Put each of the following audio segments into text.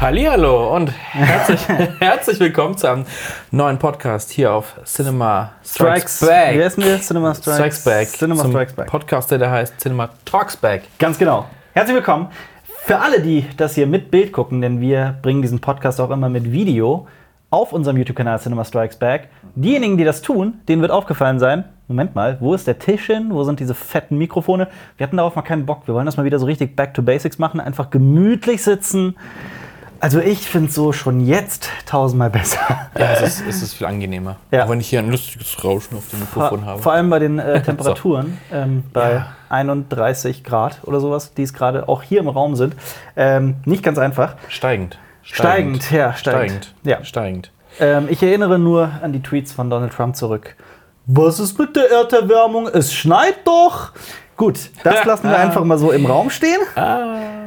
Hallihallo und herzlich, herzlich willkommen zu einem neuen Podcast hier auf Cinema Strikes, Back. Wie heißen wir? Cinema Strikes, Strikes Back. Cinema Zum Strikes Back. Podcast, der heißt Cinema Talks Back. Ganz genau. Herzlich willkommen. Für alle, die das hier mit Bild gucken, denn wir bringen diesen Podcast auch immer mit Video auf unserem YouTube-Kanal Cinema Strikes Back. Diejenigen, die das tun, denen wird aufgefallen sein, Moment mal, wo ist der Tisch hin? Wo sind diese fetten Mikrofone? Wir hatten darauf mal keinen Bock. Wir wollen das mal wieder so richtig Back to Basics machen, einfach gemütlich sitzen. Also ich finde es so schon jetzt tausendmal besser. Ja, es ist, es ist viel angenehmer. Ja. Auch wenn ich hier ein lustiges Rauschen auf dem Mikrofon habe. vor allem bei den äh, Temperaturen, ähm, bei Ja. 31 Grad oder sowas, die es gerade auch hier im Raum sind. Ähm, nicht ganz einfach. Steigend. Steigend, ja, steigend. Steigend. Ja. Steigend. Ähm, ich erinnere nur an die Tweets von Donald Trump zurück. Was ist mit der Erderwärmung? Es schneit doch. Gut, das lassen wir einfach mal so im Raum stehen.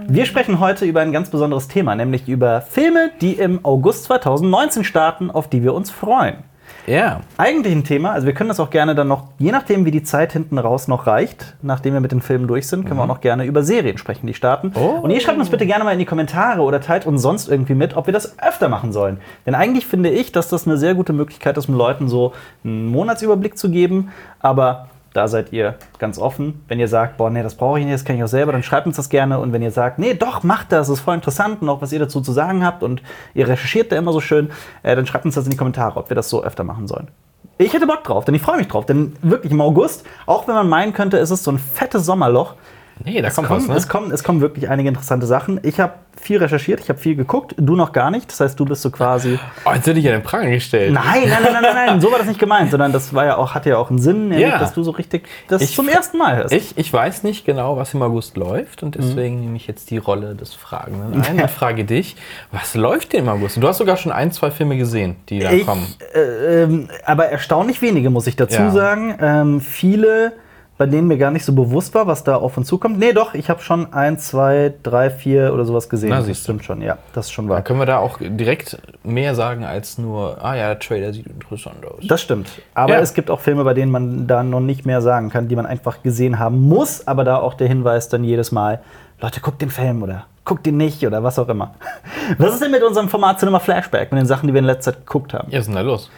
Wir sprechen heute über ein ganz besonderes Thema, nämlich über Filme, die im August 2019 starten, auf die wir uns freuen. Ja. Eigentlich ein Thema, also wir können das auch gerne dann noch, je nachdem wie die Zeit hinten raus noch reicht, nachdem wir mit den Filmen durch sind, können wir auch noch gerne über Serien sprechen, die starten. Oh. Und ihr schreibt uns bitte gerne mal in die Kommentare oder teilt uns sonst irgendwie mit, ob wir das öfter machen sollen. Denn eigentlich finde ich, dass das eine sehr gute Möglichkeit ist, um Leuten so einen Monatsüberblick zu geben. Aber da seid ihr ganz offen. Wenn ihr sagt, boah, nee, das brauche ich nicht, das kann ich auch selber, dann schreibt uns das gerne. Und wenn ihr sagt, nee, doch, macht das, ist voll interessant und auch was ihr dazu zu sagen habt und ihr recherchiert da immer so schön, äh, dann schreibt uns das in die Kommentare, ob wir das so öfter machen sollen. Ich hätte Bock drauf, denn ich freue mich drauf. Denn wirklich im August, auch wenn man meinen könnte, es ist so ein fettes Sommerloch, Nee, da es kommt kommen, was, ne? es, kommen, es kommen wirklich einige interessante Sachen. Ich habe viel recherchiert, ich habe viel geguckt, du noch gar nicht. Das heißt, du bist so quasi. Oh, jetzt hätte ich ja den Pranger gestellt. Nein, nein, nein, nein, nein, nein, so war das nicht gemeint, sondern das war ja auch, hatte ja auch einen Sinn, nämlich, Ja. dass du so richtig das Ich zum ersten Mal hörst. Ich, ich weiß nicht genau, was im August läuft und deswegen nehme ich jetzt die Rolle des Fragenden ein und frage dich, was läuft denn im August? Und du hast sogar schon ein, zwei Filme gesehen, die da Ich, kommen. äh, ähm, aber erstaunlich wenige, muss ich dazu Ja. sagen. Ähm, viele, bei denen mir gar nicht so bewusst war, was da auf uns zukommt. Nee, doch, ich habe schon ein, zwei, drei, vier oder sowas gesehen. Na, das stimmt schon, ja, das ist schon Da wahr. können wir da auch direkt mehr sagen als nur, ah ja, der Trailer sieht interessant aus. Das stimmt. Aber Ja. es gibt auch Filme, bei denen man da noch nicht mehr sagen kann, die man einfach gesehen haben muss. Aber da auch der Hinweis dann jedes Mal, Leute, guckt den Film oder guckt den nicht oder was auch immer. Was ist denn mit unserem Format Cinema Flashback, mit den Sachen, die wir in letzter Zeit geguckt haben? Ja, was ist denn da los?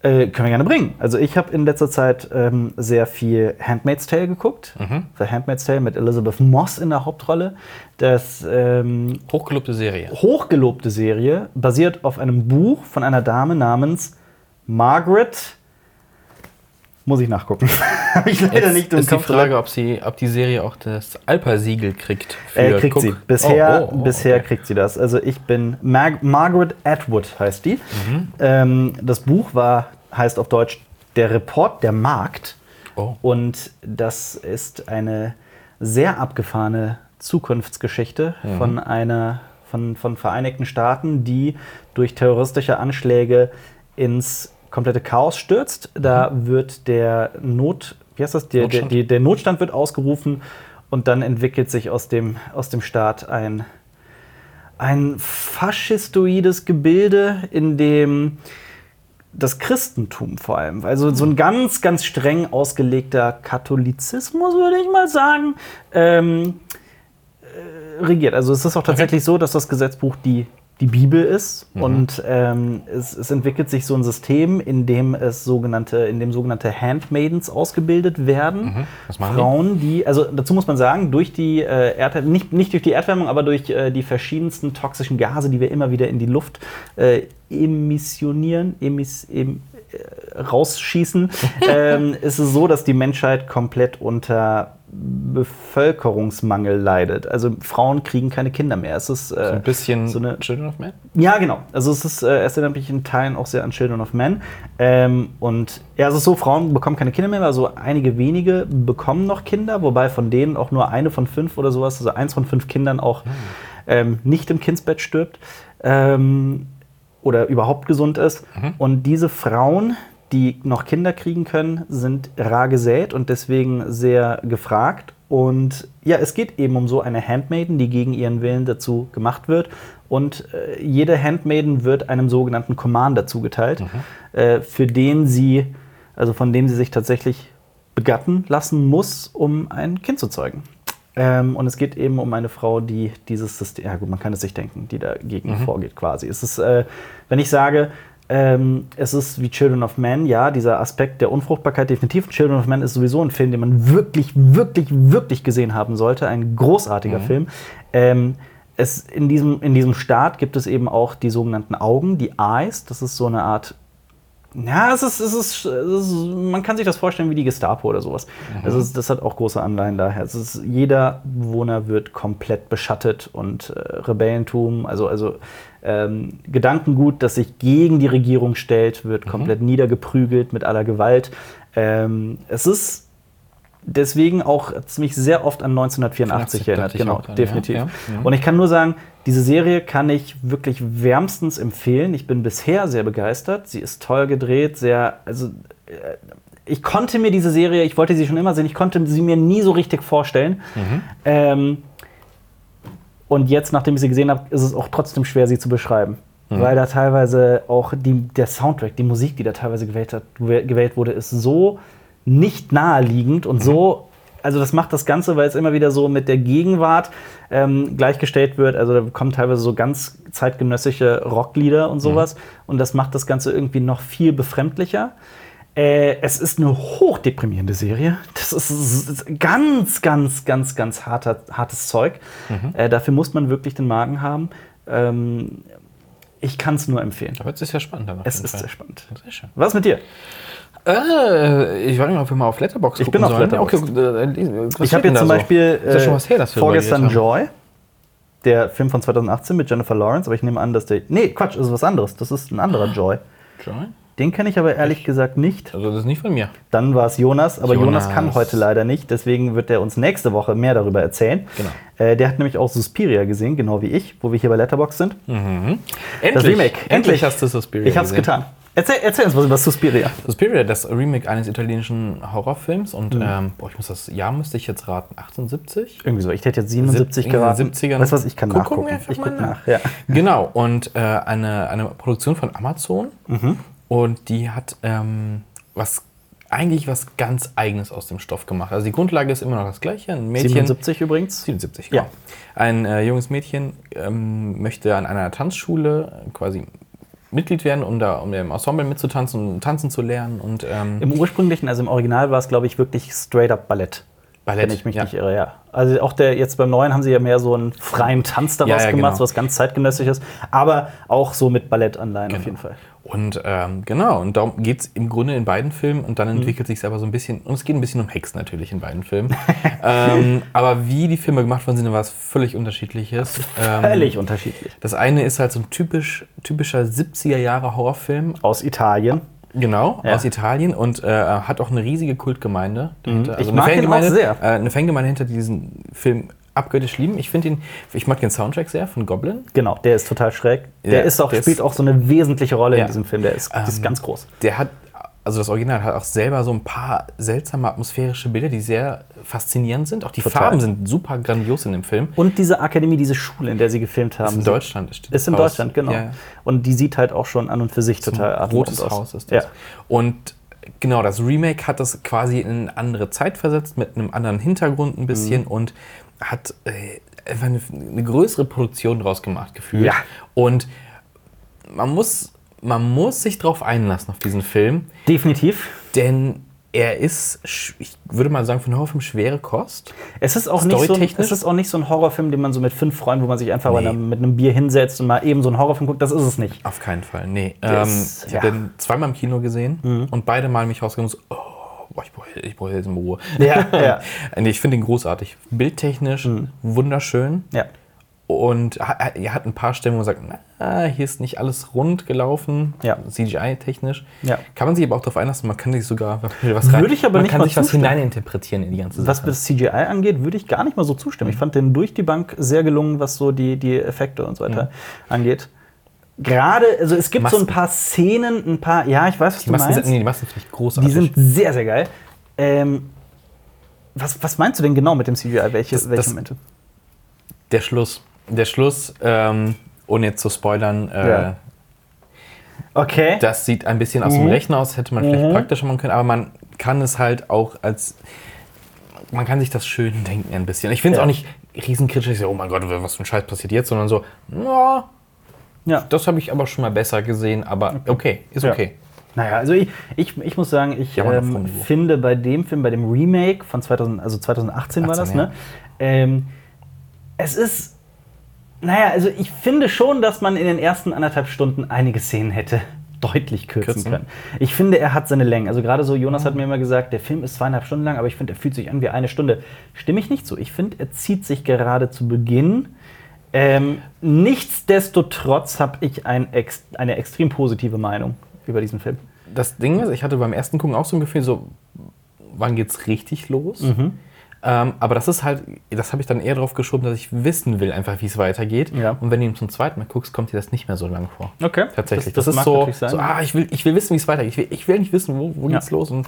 Äh, können wir gerne bringen. Also ich habe in letzter Zeit ähm, sehr viel Handmaid's Tale geguckt. The Handmaid's Tale mit Elizabeth Moss in der Hauptrolle. Das ähm, Hochgelobte Serie. hochgelobte Serie basiert auf einem Buch von einer Dame namens Margaret. Muss ich nachgucken. Habe ich leider Jetzt nicht im ist die Kopf Frage, ob, sie, ob die Serie auch das Alpa-Siegel kriegt. Äh, kriegt Guck- sie. Bisher, Oh, oh, oh, bisher okay. kriegt sie das. Also ich bin Mar Margaret Atwood heißt die. Mhm. Ähm, das Buch war heißt auf Deutsch Der Report der Markt. Oh. Und das ist eine sehr abgefahrene Zukunftsgeschichte Mhm. von einer von, von Vereinigten Staaten, die durch terroristische Anschläge ins komplette Chaos stürzt. Da wird der Not, wie heißt das? Der, der, Mhm. Notstand. die, der Notstand wird ausgerufen und dann entwickelt sich aus dem, aus dem Staat ein, ein faschistoides Gebilde, in dem das Christentum vor allem, also so ein ganz, ganz streng ausgelegter Katholizismus, würde ich mal sagen, ähm, äh, regiert. Also es ist auch tatsächlich so, dass das Gesetzbuch die, die Bibel ist und ähm, es, es entwickelt sich so ein System, in dem es sogenannte, in dem sogenannte Handmaidens ausgebildet werden. Was machen die? Frauen, die, also dazu muss man sagen, durch die äh, Erd nicht, nicht durch die Erdwärmung, aber durch äh, die verschiedensten toxischen Gase, die wir immer wieder in die Luft äh, emissionieren, emis, em, äh, rausschießen, ähm, ist es so, dass die Menschheit komplett unter Bevölkerungsmangel leidet. Also Frauen kriegen keine Kinder mehr. Es ist äh, Ein bisschen so eine Children of Men? ja, genau. Also es ist, äh, es erinnert mich in Teilen auch sehr an Children of Men. Ähm, und ja, es ist so, Frauen bekommen keine Kinder mehr, also einige wenige bekommen noch Kinder, wobei von denen auch nur eine von fünf oder sowas, also eins von fünf Kindern auch ähm, nicht im Kindsbett stirbt ähm, oder überhaupt gesund ist. Und diese Frauen, die noch Kinder kriegen können, sind rar gesät und deswegen sehr gefragt. Und ja, es geht eben um so eine Handmaiden, die gegen ihren Willen dazu gemacht wird. Und äh, jede Handmaiden wird einem sogenannten Commander zugeteilt, äh, für den sie, also von dem sie sich tatsächlich begatten lassen muss, um ein Kind zu zeugen. Ähm, und es geht eben um eine Frau, die dieses System, ja gut, man kann es sich denken, die dagegen Mhm. vorgeht quasi. Es ist, äh, wenn ich sage, ähm, es ist wie Children of Men, ja, dieser Aspekt der Unfruchtbarkeit definitiv. Children of Men ist sowieso ein Film, den man wirklich, wirklich, wirklich gesehen haben sollte. Ein großartiger Film. Ähm, es, in, diesem, in diesem Staat gibt es eben auch die sogenannten Augen, die Eyes. Das ist so eine Art ja, es ist, es ist, es ist, man kann sich das vorstellen wie die Gestapo oder sowas. Also es, das hat auch große Anleihen daher. Es ist, jeder Bewohner wird komplett beschattet und äh, Rebellentum, also, also ähm, Gedankengut, das sich gegen die Regierung stellt, wird komplett niedergeprügelt mit aller Gewalt. Ähm, es ist deswegen auch ziemlich sehr oft an 1984 dachte erinnert. Genau, gerade, definitiv. ja. Ja. Und ich kann nur sagen, diese Serie kann ich wirklich wärmstens empfehlen. Ich bin bisher sehr begeistert. Sie ist toll gedreht, sehr, also äh, ich konnte mir diese Serie, ich wollte sie schon immer sehen, ich konnte sie mir nie so richtig vorstellen. Ähm, und jetzt, nachdem ich sie gesehen habe, ist es auch trotzdem schwer, sie zu beschreiben. Weil da teilweise auch die, der Soundtrack, die Musik, die da teilweise gewählt, hat, gewählt wurde, ist so nicht naheliegend und so. Also, das macht das Ganze, weil es immer wieder so mit der Gegenwart ähm, gleichgestellt wird. Also, da kommen teilweise so ganz zeitgenössische Rocklieder und sowas. Und das macht das Ganze irgendwie noch viel befremdlicher. Äh, es ist eine hochdeprimierende Serie. Das ist, ganz, ganz, ganz, ganz harter, hartes Zeug. Äh, dafür muss man wirklich den Magen haben. Ähm, ich kann es nur empfehlen. Aber es ist ja spannend. Es ist Fall. sehr spannend. Sehr schön. Was mit dir? Äh, ich weiß nicht, ob wir mal auf Letterboxd Ich bin auf Letterboxd. Okay, äh, was Ich habe jetzt zum so? Beispiel was her, vorgestern. Joy, der Film von 2018 mit Jennifer Lawrence, aber ich nehme an, dass der. Nee, Quatsch, das ist was anderes. Das ist ein anderer Joy. Joy? Den kenne ich aber ehrlich gesagt nicht. Also das ist nicht von mir. Dann war es Jonas, aber Jonas. Jonas. kann heute leider nicht, deswegen wird er uns nächste Woche mehr darüber erzählen. Genau. Äh, der hat nämlich auch Suspiria gesehen, genau wie ich, wo wir hier bei Letterbox sind. Endlich. Das Remake. Endlich hast du Suspiria Ich hab's gesehen. getan. Erzähl, erzähl uns was über Suspiria. Suspiria, das Remake eines italienischen Horrorfilms und Mhm. ähm, boah, ich muss das Jahr müsste ich jetzt raten, 78? Irgendwie so. Ich hätte jetzt 77 in den geraten. 70ern. Weißt du was, ich kann Guck- nachgucken. gucken wir einfach ich mal guck nach. nach. Ja. Genau, und äh, eine, eine Produktion von Amazon Mhm. Und die hat ähm, was eigentlich was ganz Eigenes aus dem Stoff gemacht. Also die Grundlage ist immer noch das gleiche. Ein Mädchen, 77 übrigens. 77, Ja. genau. Ein äh, junges Mädchen ähm, möchte an einer Tanzschule quasi Mitglied werden, um da um im Ensemble mitzutanzen und tanzen zu lernen und ähm, Im ursprünglichen, also im Original war es, glaube ich, wirklich straight up Ballett. Ballett, Wenn ich mich ja. nicht irre, ja. Also auch der jetzt beim neuen haben sie ja mehr so einen freien Tanz daraus Ja, ja, gemacht, genau. was ganz zeitgenössisch ist, aber auch so mit Ballettanleihen auf Genau. jeden Fall. Und ähm, genau, und darum geht es im Grunde in beiden Filmen und Mhm. dann entwickelt sich aber so ein bisschen, und es geht ein bisschen um Hexen natürlich in beiden Filmen. ähm, aber wie die Filme gemacht worden sind, war es völlig unterschiedliches. Ähm, Völlig unterschiedlich. Das eine ist halt so ein typisch, typischer 70er Jahre Horrorfilm, Aus Italien. Genau, Ja. aus Italien und äh, hat auch eine riesige Kultgemeinde dahinter. Ich eine mag den auch sehr. Äh, eine Fangemeinde hinter die diesen Film abgöttisch lieben. Ich finde ihn, ich mag den Soundtrack sehr von Goblin. Genau, der ist total schräg. Der Ja, ist auch, der spielt ist- auch so eine wesentliche Rolle Ja. in diesem Film. Der ist, der ist Ähm, ganz groß. Der hat, also das Original hat auch selber so ein paar seltsame atmosphärische Bilder, die sehr faszinierend sind. Auch die Total. Farben sind super grandios in dem Film. Und diese Akademie, diese Schule, in der sie gefilmt haben. ist in Deutschland. steht Ist in Haus. Deutschland, genau. Ja. Und die sieht halt auch schon an und für sich total Ein atemberaubend rotes aus. Haus ist das. Ja. Und genau, das Remake hat das quasi in eine andere Zeit versetzt, mit einem anderen Hintergrund ein bisschen Mhm. und hat äh, einfach eine, eine größere Produktion draus gemacht, gefühlt. Ja. Und man muss, man muss sich drauf einlassen auf diesen Film, Definitiv. denn er ist, ich würde mal sagen, für einen Horrorfilm schwere Kost. Es ist, auch nicht so ein, es ist auch nicht so ein Horrorfilm, den man so mit fünf Freunden, wo man sich einfach Nee. einem, mit einem Bier hinsetzt und mal eben so einen Horrorfilm guckt. Das ist es nicht. Auf keinen Fall, nee. Der Ähm, ich habe ja. Mhm. den zweimal im Kino gesehen und beide Mal mich rausgegangen und so, oh, boah, ich brauche ich brauch jetzt mal Ruhe. Ja, ja. nee, ich finde ihn großartig. Bildtechnisch wunderschön. Ja. Und er hat ein paar Stellen, wo man sagt, na, hier ist nicht alles rund gelaufen, Ja. CGI-technisch. Ja. Kann man sich aber auch darauf einlassen, man kann sich sogar was Würde ich aber man nicht kann sich was zustimmen. hineininterpretieren in die ganze Was Sache. das CGI angeht, würde ich gar nicht mal so zustimmen. Ich fand den durch die Bank sehr gelungen, was so die, die Effekte und so weiter angeht. Gerade, also es gibt so ein Masken. paar Szenen, ein paar, ja, ich weiß, was die du Masken, meinst. sind, nee, die Masken ich großartig. Die sind sehr, sehr geil. Ähm, was, was meinst du denn genau mit dem CGI? Welche, Das- welche das- Momente? Der Schluss. Der Schluss, ähm, ohne jetzt zu spoilern, äh, Ja. Okay. das sieht ein bisschen aus dem Rechner aus, hätte man vielleicht praktischer machen können, aber man kann es halt auch als. man kann sich das schön denken ein bisschen. Ich finde es Ja. auch nicht riesenkritisch, ich so, oh mein Gott, was für ein Scheiß passiert jetzt, sondern so, ja, Ja. das habe ich aber schon mal besser gesehen, aber okay, ist Ja. okay. Naja, also ich, ich, ich muss sagen, ich ähm, finde bei dem Film, bei dem Remake von 2000, also 2018 war 18, das, ja. ne? Ähm, es ist, naja, also ich finde schon, dass man in den ersten anderthalb Stunden einige Szenen hätte deutlich kürzen, Kürzen? können. Ich finde, er hat seine Längen. Also gerade so, Jonas hat mir immer gesagt, der Film ist zweieinhalb Stunden lang, aber ich finde, er fühlt sich an wie eine Stunde. Stimme ich nicht zu. Ich finde, er zieht sich gerade zu Beginn. Ähm, nichtsdestotrotz habe ich ein ex eine extrem positive Meinung über diesen Film. Das Ding ist, ich hatte beim ersten Gucken auch so ein Gefühl, so, wann geht's richtig los? Mhm. Ähm, aber das ist halt, das habe ich dann eher drauf geschoben, dass ich wissen will, einfach wie es weitergeht. Ja. Und wenn du ihn zum zweiten Mal guckst, kommt dir das nicht mehr so lang vor. Okay. Tatsächlich. Das, das, Das, ist so, sein. so ah, ich will, ich will wissen, wie es weitergeht. Ich will, ich will nicht wissen, wo, wo Ja. geht's los. Und,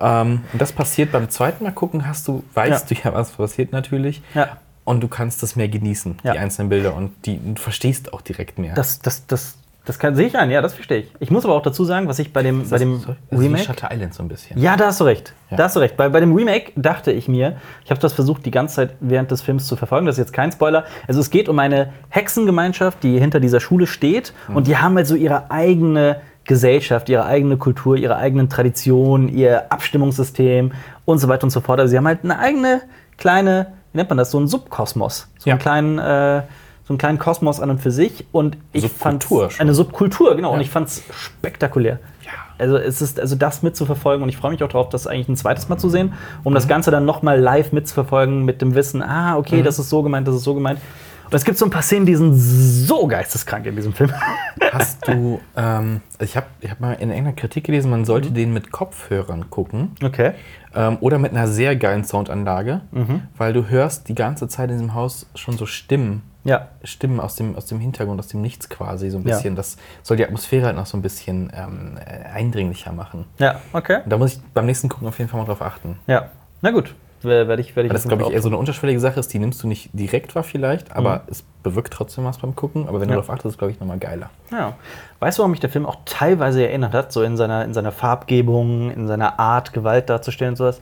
ähm, und das passiert beim zweiten Mal gucken, hast du, weißt Ja. du ja, was passiert natürlich. Ja. Und du kannst das mehr genießen, die einzelnen Bilder. Und die, du verstehst auch direkt mehr. Das, das, das, das kann, sehe ich ein, ja, das verstehe ich. Ich muss aber auch dazu sagen, was ich bei dem, bei dem das ist Remake. Shutter Island so ein bisschen. Ja, da hast du recht. Ja. Da hast du recht. Bei, bei dem Remake dachte ich mir, ich habe das versucht, die ganze Zeit während des Films zu verfolgen. Das ist jetzt kein Spoiler. Also es geht um eine Hexengemeinschaft, die hinter dieser Schule steht. Mhm. Und die haben halt so ihre eigene Gesellschaft, ihre eigene Kultur, ihre eigenen Traditionen, ihr Abstimmungssystem und so weiter und so fort. Also sie haben halt eine eigene kleine, wie nennt man das, so einen Subkosmos. So Ja. einen kleinen, äh, so einen kleinen Kosmos an und für sich. Und ich fand Subkultur schon. eine Subkultur, genau. Und Ja. ich fand es spektakulär. Ja. Also es ist also das mitzuverfolgen und ich freue mich auch darauf, das eigentlich ein zweites Mal zu sehen, um Mhm. das Ganze dann nochmal live mitzuverfolgen mit dem Wissen, ah, Mhm. okay, das ist so gemeint, das ist so gemeint. Und es gibt so ein paar Szenen, die sind so geisteskrank in diesem Film. Hast du, ähm, ich habe ich hab mal in irgendeiner Kritik gelesen, man Mhm. sollte den mit Kopfhörern gucken Okay. ähm, oder mit einer sehr geilen Soundanlage, Mhm. weil du hörst die ganze Zeit in diesem Haus schon so Stimmen. Ja. Stimmen aus dem, aus dem Hintergrund, aus dem Nichts quasi, so ein Ja. bisschen. Das soll die Atmosphäre halt noch so ein bisschen ähm, äh, eindringlicher machen. Ja, okay. Und da muss ich beim nächsten Gucken auf jeden Fall mal drauf achten. Ja. Na gut. Werde ich, werde ich das, glaube ich, eher so eine unterschwellige Sache ist, die nimmst du nicht direkt wahr vielleicht, aber es bewirkt trotzdem was beim Gucken. Aber wenn Mhm. Ja. du darauf achtest, ist es, glaube ich, nochmal geiler. Ja. Weißt du, warum mich der Film auch teilweise erinnert hat, so in seiner, in seiner Farbgebung, in seiner Art, Gewalt darzustellen und sowas?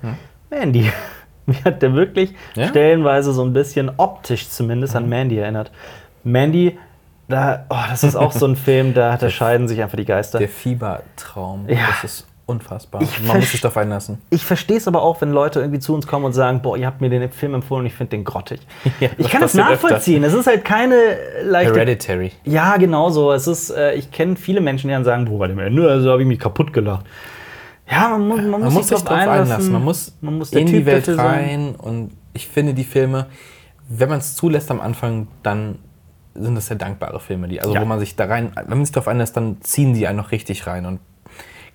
Mandy. Mich hat der wirklich Ja? stellenweise so ein bisschen optisch zumindest an Mandy erinnert. Mandy, da, oh, das ist auch so ein Film, da unterscheiden sich einfach die Geister. Der Fiebertraum, Ja. das ist unfassbar. Ich Man muss sich darauf einlassen. Ich verstehe es aber auch, wenn Leute irgendwie zu uns kommen und sagen, boah, ihr habt mir den Film empfohlen und ich finde den grottig. Ja, ich kann das passiert öfter. nachvollziehen. Es ist halt keine leichte Hereditary. Ja, genau so. Es ist, äh, ich kenne viele Menschen, die dann sagen, boah, bei dem Ende, also habe ich mich kaputt gelacht. Ja, man, muss- man, Man muss, muss sich drauf darauf einlassen. Man muss, man muss in die Welt dafür sein. rein. Und ich finde, die Filme, wenn man es zulässt am Anfang, dann sind das sehr dankbare Filme. Die, also Ja. wo man sich da rein, wenn man sich darauf einlässt, dann ziehen die einen noch richtig rein. Und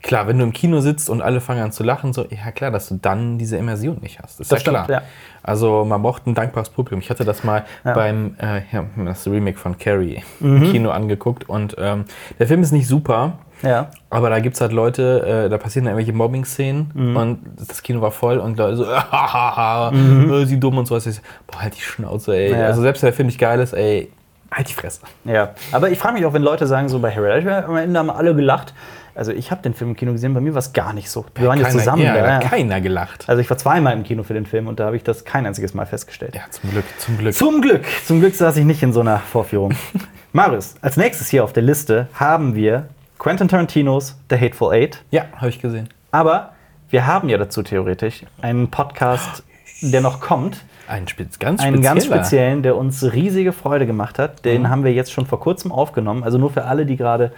klar, wenn du im Kino sitzt und alle fangen an zu lachen, so, ja klar, dass du dann diese Immersion nicht hast. Das ist Das ja klar. stimmt, ja. Also man braucht ein dankbares Publikum. Ich hatte das mal Ja. Mhm. beim äh, das Remake von Carrie im Kino angeguckt und ähm, der Film ist nicht super, Ja. aber da gibt es halt Leute, äh, da passieren dann irgendwelche Mobbing-Szenen Mhm. und das Kino war voll und Leute so, äh, sie dumm und so. Ich so, Boah, halt die Schnauze, ey. Ja. Also selbst wenn der Film nicht geil ist, ey, halt die Fresse. Ja, aber ich frage mich auch, wenn Leute sagen, so bei Hereditary am Ende haben alle gelacht. Also ich habe den Film im Kino gesehen, bei mir war es gar nicht so. Wir waren ja Keiner- zusammen. Ja, da, hat keiner gelacht. Also ich war zweimal im Kino für den Film und da habe ich das kein einziges Mal festgestellt. Ja, zum Glück, zum Glück. Zum Glück, zum Glück saß ich nicht in so einer Vorführung. Marius, als nächstes hier auf der Liste haben wir Quentin Tarantinos The Hateful Eight. ja, habe ich gesehen. Aber wir haben ja dazu theoretisch einen Podcast, der noch kommt. Ein Spitz, ganz Einen ganz speziellen, der uns riesige Freude gemacht hat. Den haben wir jetzt schon vor kurzem aufgenommen. Also nur für alle, die gerade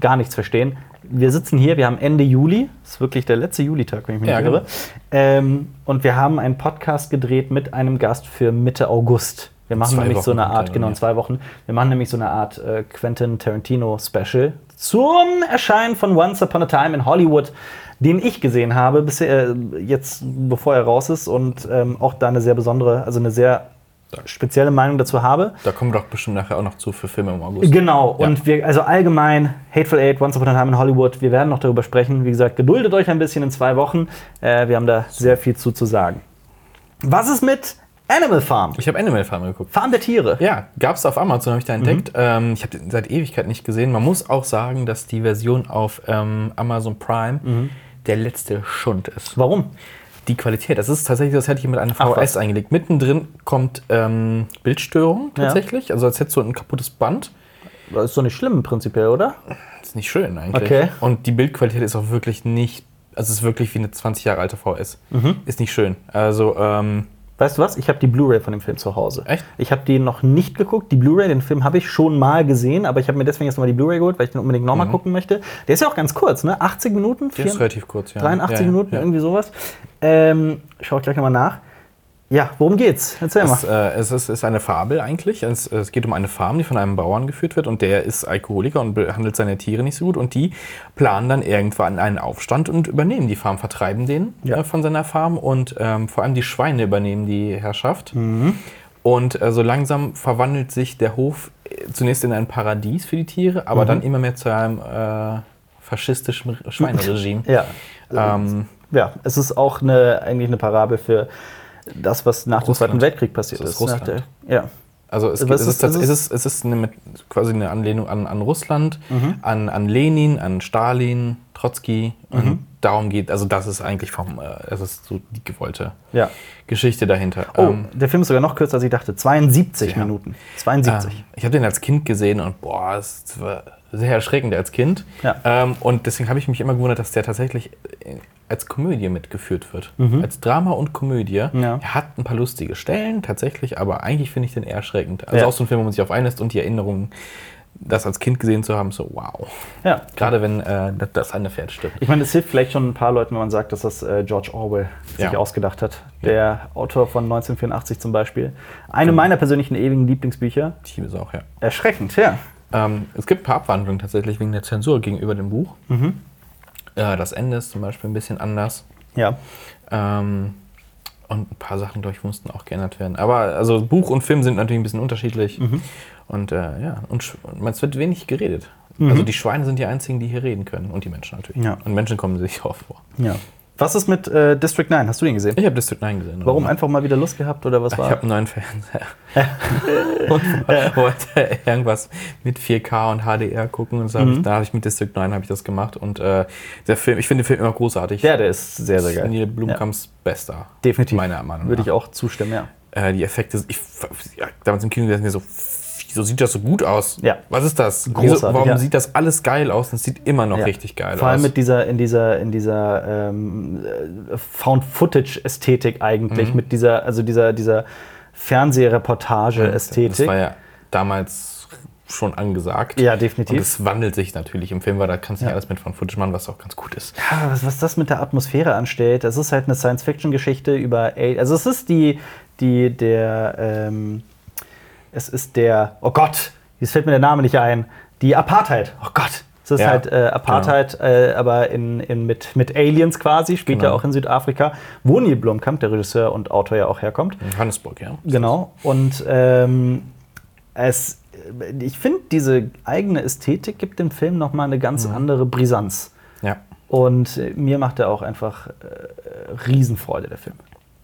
gar nichts verstehen. Wir sitzen hier, wir haben Ende Juli. Das ist wirklich der letzte Julitag, wenn ich mich Ja, nicht irre. Ähm, und wir haben einen Podcast gedreht mit einem Gast für Mitte August. Wir machen Zwei nämlich so Wochen eine kommt Art, genau, in zwei Wochen. Wir machen nämlich so eine Art äh, Quentin Tarantino Special zum Erscheinen von Once Upon a Time in Hollywood, den ich gesehen habe, bisher, äh, jetzt bevor er raus ist und ähm, auch da eine sehr besondere, also eine sehr spezielle Meinung dazu habe. Da kommen wir doch bestimmt nachher auch noch zu für Filme im August. Genau, Ja. und wir, also allgemein, Hateful Eight, Once Upon a Time in Hollywood, wir werden noch darüber sprechen. Wie gesagt, geduldet euch ein bisschen in zwei Wochen. Äh, wir haben da sehr viel zu, zu sagen. Was ist mit Animal Farm? Ich habe Animal Farm geguckt. Farm der Tiere. Ja, gab es auf Amazon, habe ich da Mhm. entdeckt. Ähm, ich habe den seit Ewigkeit nicht gesehen. Man muss auch sagen, dass die Version auf ähm, Amazon Prime Mhm. der letzte Schund ist. Warum? die Qualität. Das ist tatsächlich, das hätte ich mit einer VHS eingelegt. Mittendrin kommt ähm, Bildstörung tatsächlich. Also als hättest du ein kaputtes Band. Das ist doch nicht schlimm prinzipiell, oder? ist nicht schön eigentlich. Okay. Und die Bildqualität ist auch wirklich nicht, also es ist wirklich wie eine 20 Jahre alte VS. Mhm. Ist nicht schön. Also, ähm, Weißt du was? Ich habe die Blu-ray von dem Film zu Hause. Echt? Ich habe die noch nicht geguckt. Die Blu-ray, den Film habe ich schon mal gesehen, aber ich habe mir deswegen jetzt nochmal die Blu-ray geholt, weil ich den unbedingt nochmal gucken möchte. Der ist ja auch ganz kurz, ne? 80 Minuten? Mhm. der ist relativ kurz, ja. 83 ja, Minuten, ja. irgendwie sowas. Ähm, schau ich gleich nochmal nach. Ja, worum geht's? Erzähl mal. Es, äh, es ist, ist eine Fabel eigentlich. Es, es geht um eine Farm, die von einem Bauern geführt wird und der ist Alkoholiker und behandelt seine Tiere nicht so gut und die planen dann irgendwann einen Aufstand und übernehmen die Farm, vertreiben den Ja. äh, von seiner Farm und ähm, vor allem die Schweine übernehmen die Herrschaft. Mhm. Und äh, so langsam verwandelt sich der Hof äh, zunächst in ein Paradies für die Tiere, aber Mhm. dann immer mehr zu einem äh, faschistischen Schweineregime. ja. Ähm, ja, es ist auch eine, eigentlich eine Parabel für das, was nach dem. Zweiten Weltkrieg passiert ist. ist Russland. der, ja. Also es, Was geht, es, ist- ist, ist es, ist, es ist eine, quasi eine Anlehnung an, an Russland, Mhm. an, an Lenin, an Stalin, Trotzki. Und darum geht, also das ist eigentlich vom, äh, es ist so die gewollte ja. Geschichte dahinter. Oh, Ähm, der Film ist sogar noch kürzer, als ich dachte. 72 Ja. Minuten. 72. ähm, ich habe den als Kind gesehen und boah, es war sehr erschreckend als Kind. Ja. Ähm, und deswegen habe ich mich immer gewundert, dass der tatsächlich äh, als Komödie mitgeführt wird. Als Drama und Komödie. Mhm. Ja. Er hat ein paar lustige Stellen tatsächlich, aber eigentlich finde ich den eher erschreckend. Also Ja. auch so ein Film, wo man sich auf einlässt und die Erinnerung, das als Kind gesehen zu haben, so wow. Ja. Gerade wenn äh, das- das eine Pferd stirbt. Ich meine, es hilft vielleicht schon ein paar Leuten, wenn man sagt, dass das äh, George Orwell sich Ja. ausgedacht hat. Der Autor von 1984 zum Beispiel. Eine meiner persönlichen ewigen Lieblingsbücher. Ich liebe es auch, ja. Erschreckend, ja. Ähm, es gibt ein paar Abwandlungen tatsächlich wegen der Zensur gegenüber dem Buch. Mhm. Äh, das Ende ist zum Beispiel ein bisschen anders. Ja. Ähm, und ein paar Sachen, glaube ich, mussten auch geändert werden. Aber also Buch und Film sind natürlich ein bisschen unterschiedlich. Mhm. Und äh, ja, und und es wird wenig geredet. Also die Schweine sind die einzigen, die hier reden können. Und die Menschen natürlich. Mhm. Ja. Und Menschen kommen sich oft vor. ja. Was ist mit äh, District 9? Hast du den gesehen? Ich habe District 9 gesehen. Warum oder? einfach mal wieder Lust gehabt oder was Ich war? habe einen neuen Fernseher. und wollte irgendwas mit 4K und HDR gucken. Und so hab Mhm. ich, da habe ich mit District 9 habe ich das gemacht. Und äh, der Film, ich finde den Film immer großartig. Ja, der ist sehr, sehr geil. Neil Blomkamps bester. Definitiv. Meiner Meinung Würde nach. ich auch zustimmen, ja. Äh, die Effekte, ich ja, damals im Kino gesessen mir so, wieso sieht das so gut aus? Ja. Was ist das? Großartig, wieso, warum ja. sieht das alles geil aus? Es sieht immer noch Ja. richtig geil Vor allem aus. mit dieser, in dieser, in dieser ähm, äh, Found-Footage-Ästhetik eigentlich, mit dieser, also dieser, dieser Fernsehreportage-Ästhetik. Das war ja damals schon angesagt. Ja, definitiv. Und es wandelt sich natürlich im Film, weil da kannst du nicht alles mit von Footage machen, was auch ganz gut ist. Ja, was, was das mit der Atmosphäre anstellt, das ist halt eine Science-Fiction-Geschichte über. Al- Also es ist die, die, der, ähm, es ist der, oh Gott, jetzt fällt mir der Name nicht ein, die Apartheid. Oh Gott. Es ist Ja, halt äh, Apartheid, äh, aber in, in, mit, mit Aliens quasi, spielt ja Genau. auch in Südafrika, wo Neil Blomkamp, der Regisseur und Autor, ja auch herkommt. In Johannesburg, ja. Genau. Und ähm, es, ich finde, diese eigene Ästhetik gibt dem Film nochmal eine ganz andere Brisanz. Ja. Und äh, mir macht er auch einfach äh, Riesenfreude, der Film.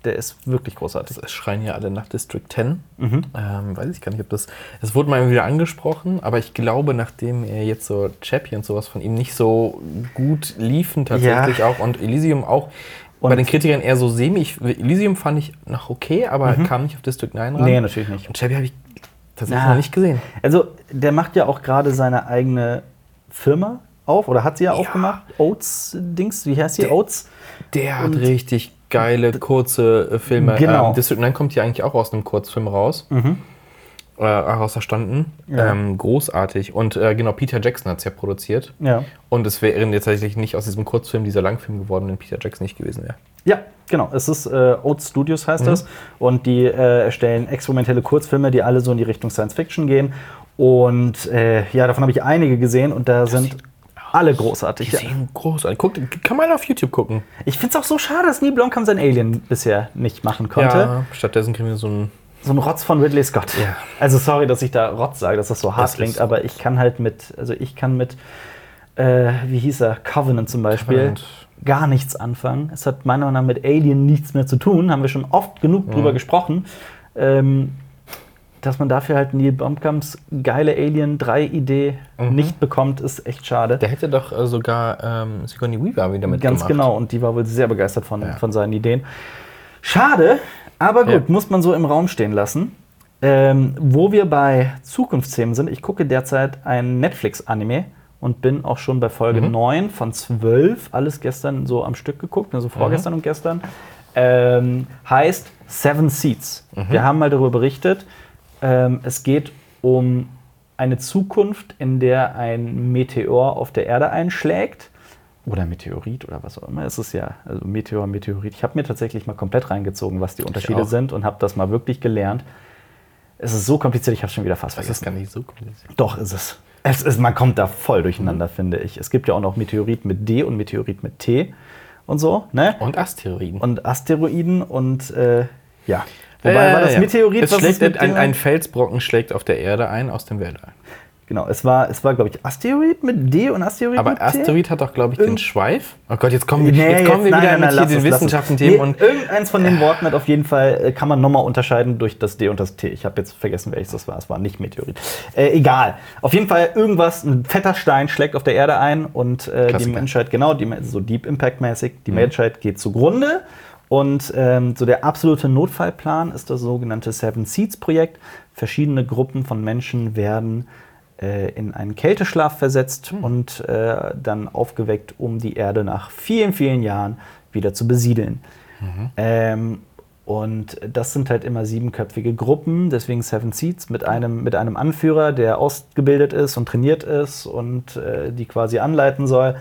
Der ist wirklich großartig. Es schreien ja alle nach District 10. Mhm. Ähm, weiß ich gar nicht, ob das. Es wurde mal wieder angesprochen, aber ich glaube, nachdem er jetzt so Chappie und sowas von ihm nicht so gut liefen, tatsächlich Ja. auch und Elysium auch. Und- bei den Kritikern eher so semi. Ich, Elysium fand ich noch okay, aber kam nicht auf District 9 ran. Mhm. Nee, natürlich nicht. Und Chappie habe ich tatsächlich Na. noch nicht gesehen. Also, der macht ja auch gerade seine eigene Firma auf, oder hat sie ja, aufgemacht. Oats-Dings, wie heißt die? Oats? Der hat Und- richtig geile, kurze äh, Filme. Genau. Ähm, District 9 kommt ja eigentlich auch aus einem Kurzfilm raus. Äh, außerstanden. Ja. Ähm, großartig. Und äh, genau, Peter Jackson hat es ja produziert. Ja. Und es wäre jetzt tatsächlich nicht aus diesem Kurzfilm dieser Langfilm geworden, wenn Peter Jackson nicht gewesen wäre. Ja, genau. Es ist äh, Oats Studios heißt das. Und die äh, erstellen experimentelle Kurzfilme, die alle so in die Richtung Science Fiction gehen. Und äh, ja, davon habe ich einige gesehen und da sind sieht- alle großartig. Die Ja. sehen großartig. Guck, kann man auf YouTube gucken. Ich finde es auch so schade, dass Neil Blomkamp sein Alien bisher nicht machen konnte. Ja, stattdessen kriegen wir so ein. So ein Rotz von Ridley Scott. Ja. Also sorry, dass ich da Rotz sage, dass das so hart Das klingt, aber ich kann halt mit, also ich kann mit, äh, wie hieß er, Covenant zum Beispiel, Covenant. gar nichts anfangen. Es hat meiner Meinung nach mit Alien nichts mehr zu tun, haben wir schon oft genug drüber gesprochen. Ähm, dass man dafür halt Neil Blomkamps geile Alien 3-Idee Mhm. nicht bekommt, ist echt schade. Der hätte doch äh, sogar ähm, Sigourney Weaver wieder mitgemacht. Ganz genau, und die war wohl sehr begeistert von, Ja. von seinen Ideen. Schade, aber gut, Ja. muss man so im Raum stehen lassen. Ähm, wo wir bei Zukunftsthemen sind, ich gucke derzeit ein Netflix-Anime und bin auch schon bei Folge Mhm. 9 von 12, alles gestern so am Stück geguckt, also vorgestern Mhm. und gestern. Ähm, heißt Seven Seeds. Mhm. Wir haben mal darüber berichtet. Ähm, es geht um eine Zukunft, in der ein Meteor auf der Erde einschlägt. Oder Meteorit oder was auch immer. Es ist ja, also Meteor, Meteorit. Ich habe mir tatsächlich mal komplett reingezogen, was die Unterschiede sind und habe das mal wirklich gelernt. Es ist so kompliziert, ich habe schon wieder fast vergessen. ist gar nicht so kompliziert. Doch, ist es. es ist, man kommt da voll durcheinander, finde ich. Es gibt ja auch noch Meteorit mit D und Meteorit mit T und so, ne? Und Asteroiden. Und Asteroiden und äh, ja. Wobei ja, war das. Meteorit, Es schlägt mit ein, ein Felsbrocken schlägt auf der Erde ein aus dem Weltall. Genau, es war, es war glaube ich, Asteroid mit D und Asteroid Aber mit T. Asteroid hat doch, glaube ich, den Schweif. Oh Gott, jetzt kommen wir, Nee, jetzt kommen wir nein, wieder nein, nein, mit den. Wissenschaften-Themen. Nee, und irgendeins von den Worten hat auf jeden Fall, äh, kann man nochmal unterscheiden durch das D und das T. Ich habe jetzt vergessen, welches das war. Es war nicht Meteorit. Äh, egal. Auf jeden Fall irgendwas, ein fetter Stein schlägt auf der Erde ein und äh, die. Menschheit, genau, die, so Deep Impact-mäßig, die Menschheit geht zugrunde. Und ähm, so der absolute Notfallplan ist das sogenannte Seven Seeds Projekt. Verschiedene Gruppen von Menschen werden äh, in einen Kälteschlaf versetzt und äh, dann aufgeweckt, um die Erde nach vielen, vielen Jahren wieder zu besiedeln. Ähm, und das sind halt immer siebenköpfige Gruppen, deswegen Seven Seeds mit einem, mit einem Anführer, der ausgebildet ist und trainiert ist und äh, die quasi anleiten soll.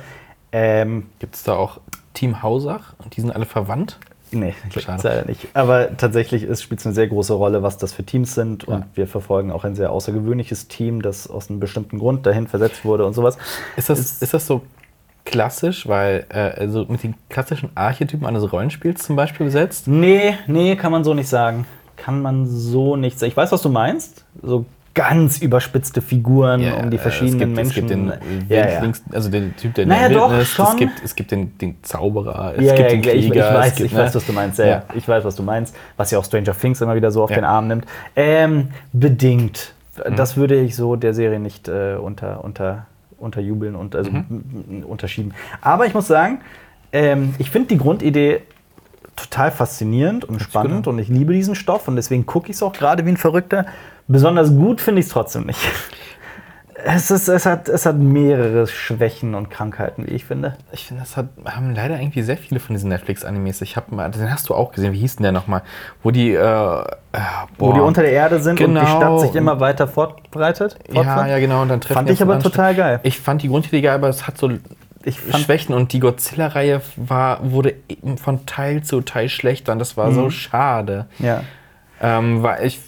Ähm, Gibt es da auch Team Hausach? Und die sind alle verwandt? Nee, Schade. leider nicht. Aber tatsächlich spielt es eine sehr große Rolle, was das für Teams sind. Und Ja. wir verfolgen auch ein sehr außergewöhnliches Team, das aus einem bestimmten Grund dahin versetzt wurde und sowas. Ist das, Ist- ist das so klassisch, weil äh, also mit den klassischen Archetypen eines Rollenspiels zum Beispiel besetzt? Nee, nee, kann man so nicht sagen. Kann man so nicht sagen. Ich weiß, was du meinst. So ganz überspitzte Figuren um die verschiedenen es gibt, Menschen. Es gibt den ja, ja. Wildlings, also den Typ der Naja, doch, Wildnis, schon. Es gibt, es gibt den, den Zauberer, es Ja, gibt ja, den ich, ich, Krieger. weiß, gibt, ich weiß, ne? was du meinst. Ja, Ja. ja. Ich weiß, was du meinst. Was ja auch Stranger Things immer wieder so auf Ja. den Arm nimmt. Ähm, bedingt. Mhm. Das würde ich so der Serie nicht äh, unter, unter, unterjubeln und also Mhm. unterschieben. Aber ich muss sagen, ähm, ich finde die Grundidee total faszinierend und spannend und ich liebe diesen Stoff und deswegen gucke ich es auch gerade wie ein Verrückter. Besonders gut finde ich es trotzdem nicht. Es, ist, es, hat, es hat mehrere Schwächen und Krankheiten, wie ich finde. Ich finde, das hat, haben leider irgendwie sehr viele von diesen Netflix-Animes. Ich habe mal, den hast du auch gesehen, wie hieß denn der nochmal? Wo die, äh, äh, Wo die unter der Erde sind und die Genau. Stadt sich immer weiter fortbreitet. Ja, ja, genau. Und dann treffen Fand ich aber total geil. Ich fand die Grundidee geil, aber es hat so Ich fand, Schwächen und die Godzilla-Reihe war, wurde eben von Teil zu Teil schlechter und das war Mhm. so schade. ja. Ähm, weil ich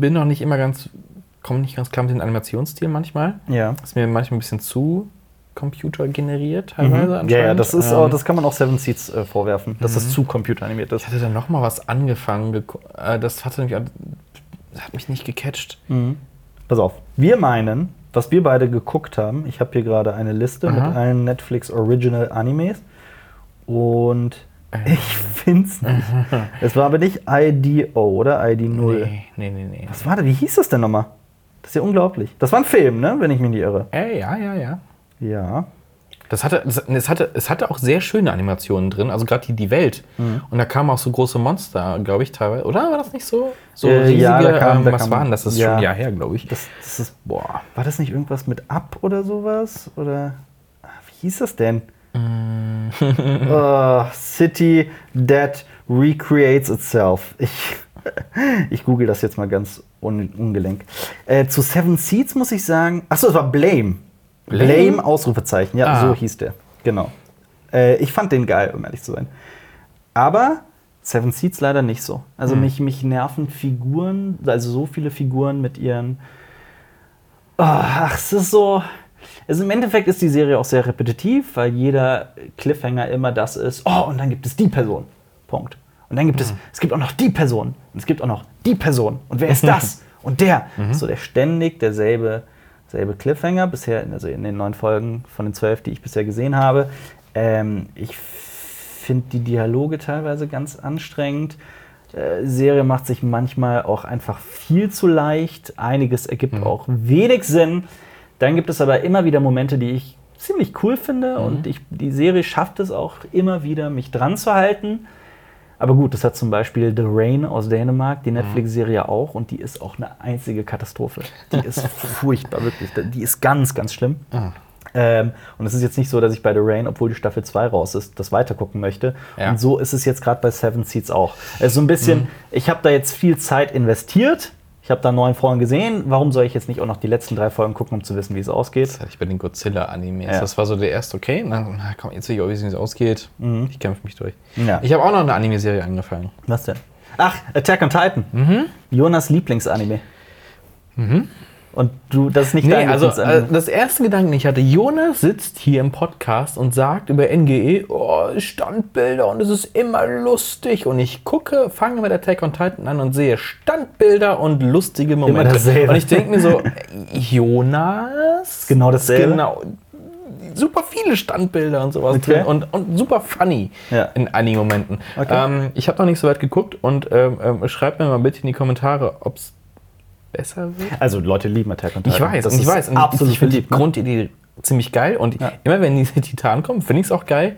bin noch nicht immer ganz, komme nicht ganz klar mit dem Animationsstil manchmal. Ja. Ist mir manchmal ein bisschen zu computergeneriert teilweise Mhm. Ja, anscheinend. ja, das ist Ähm, das kann man auch Seven Seeds äh, vorwerfen, dass das zu computeranimiert ist. Ich hatte dann noch mal was angefangen. Äh, das hatte mich, das hat mich nicht gecatcht. Pass auf. Wir meinen, was wir beide geguckt haben, ich habe hier gerade eine Liste Aha. mit allen Netflix Original Animes und. Ich finde es nicht. Es war aber nicht IDO, oder? ID 0. Nee, nee, nee, nee. Was war das? Wie hieß das denn nochmal? Das ist ja unglaublich. Das war ein Film, ne? Wenn ich mich nicht irre. Äh, ja, ja, ja. Ja. Das hatte, das, es, hatte, es hatte auch sehr schöne Animationen drin, also gerade die, die Welt. Mhm. Und da kamen auch so große Monster, glaube ich, teilweise. Oder war das nicht so? So Äh, riesige, ja, da kam- ähm, was kam- waren das? Das ist ja. schon ein Jahr her, glaube ich. Das, das ist, boah, war das nicht irgendwas mit Up oder sowas? Oder ah, wie hieß das denn? Oh, City that recreates itself. Ich, ich google das jetzt mal ganz un, ungelenk. Äh, zu Seven Seeds muss ich sagen, achso, es war Blame. Blame, Blame? Ausrufezeichen, ja, Ah. so hieß der. Genau. Äh, ich fand den geil, um ehrlich zu sein. Aber Seven Seeds leider nicht so. Also Hm. mich, mich nerven Figuren, also so viele Figuren mit ihren. Oh, ach, es ist so. Also im Endeffekt ist die Serie auch sehr repetitiv, weil jeder Cliffhanger immer das ist, oh, und dann gibt es die Person. Punkt. Und dann gibt es, es gibt auch noch die Person. Und es gibt auch noch die Person. Und wer ist das? Und der. So der ständig derselbe selbe Cliffhanger, bisher, also in den neun Folgen von den zwölf, die ich bisher gesehen habe. Ähm, ich finde die Dialoge teilweise ganz anstrengend. Äh, Serie macht sich manchmal auch einfach viel zu leicht. Einiges ergibt Mhm. auch wenig Sinn. Dann gibt es aber immer wieder Momente, die ich ziemlich cool finde Mhm. und ich, die Serie schafft es auch immer wieder, mich dran zu halten. Aber gut, das hat zum Beispiel The Rain aus Dänemark, Mhm. die Netflix-Serie auch, und die ist auch eine einzige Katastrophe. Die ist furchtbar, wirklich. Die ist ganz, ganz schlimm. Ah. Ähm, und es ist jetzt nicht so, dass ich bei The Rain, obwohl die Staffel 2 raus ist, das weitergucken möchte. Ja. Und so ist es jetzt gerade bei Seven Seeds auch. Es ist so ein bisschen, ich habe da jetzt viel Zeit investiert. Ich habe da neun Folgen gesehen. Warum soll ich jetzt nicht auch noch die letzten drei Folgen gucken, um zu wissen, wie es ausgeht? Das hatte ich bei den Godzilla-Animes. Ja. Das war so der erste, okay, na, na komm, jetzt will ich auch wissen, wie es ausgeht. Ich kämpfe mich durch. Mhm. Ja. Ich habe auch noch eine Anime-Serie angefangen. Was denn? Ach, Attack on Titan. Mhm. Jonas Lieblingsanime. Und du, das ist nicht Nee, dein also äh, Lieblingsanime. das erste Gedanken, den ich hatte, Jonas sitzt hier im Podcast und sagt über NGE, oh, Standbilder und es ist immer lustig. Und ich gucke, fange mit Attack on Titan an und sehe Standbilder und lustige Momente. dasselbe. Und ich denke mir so, Jonas? Genau dasselbe. Genau. Super viele Standbilder und sowas Okay. drin und, und super funny Ja. in einigen Momenten. Okay. Ähm, ich habe noch nicht so weit geguckt und ähm, ähm, schreibt mir mal bitte in die Kommentare, ob es besser wird. Also Leute lieben Attack on Ich Titan. weiß, das ich weiß. Absolut ich finde die. Ne? Grundidee ziemlich geil. Und Ja. Mhm. immer wenn diese Titanen kommen, finde ich es auch geil.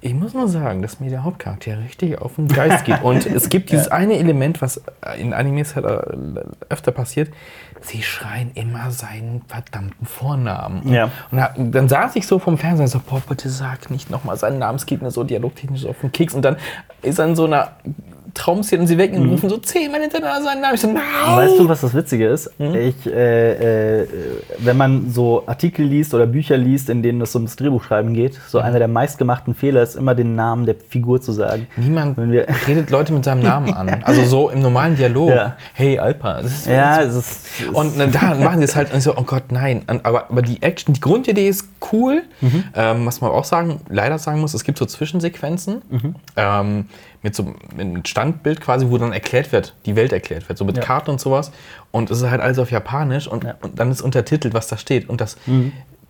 Ich muss nur sagen, dass mir der Hauptcharakter richtig auf den Geist geht. Und es gibt dieses eine Element, was in Animes halt äh, öfter passiert. Sie schreien immer seinen verdammten Vornamen. Ja. Und da, dann saß ich so vom Fernseher so, boah, bitte sag nicht nochmal seinen Namen, es geht mir so dialogtechnisch auf den Keks. Und dann ist in so einer Traumszene und sie wecken und rufen so zehnmal hintereinander seinen Namen. Ich so, nein! Mhm. Weißt du, was das Witzige ist? Hm? Ich, äh, äh, wenn man so Artikel liest oder Bücher liest, in denen es ums Drehbuchschreiben geht, so Hm. einer der meistgemachten Fehler ist immer den Namen der Figur zu sagen. Niemand redet Leute mit seinem Namen an. Also so im normalen Dialog. Ja. Hey, Alpa. Das ist, Ja, es ist. Und dann da machen sie es halt und ich so, oh Gott, nein. Und, aber, aber die Action, die Grundidee ist cool. Mhm. Ähm, was man auch sagen, leider sagen muss, es gibt so Zwischensequenzen Mhm. ähm, mit so einem Standbild quasi, wo dann erklärt wird, die Welt erklärt wird, so mit Ja. Karten und sowas. Und es ist halt alles auf Japanisch und, Ja. und dann ist untertitelt, was da steht. Und das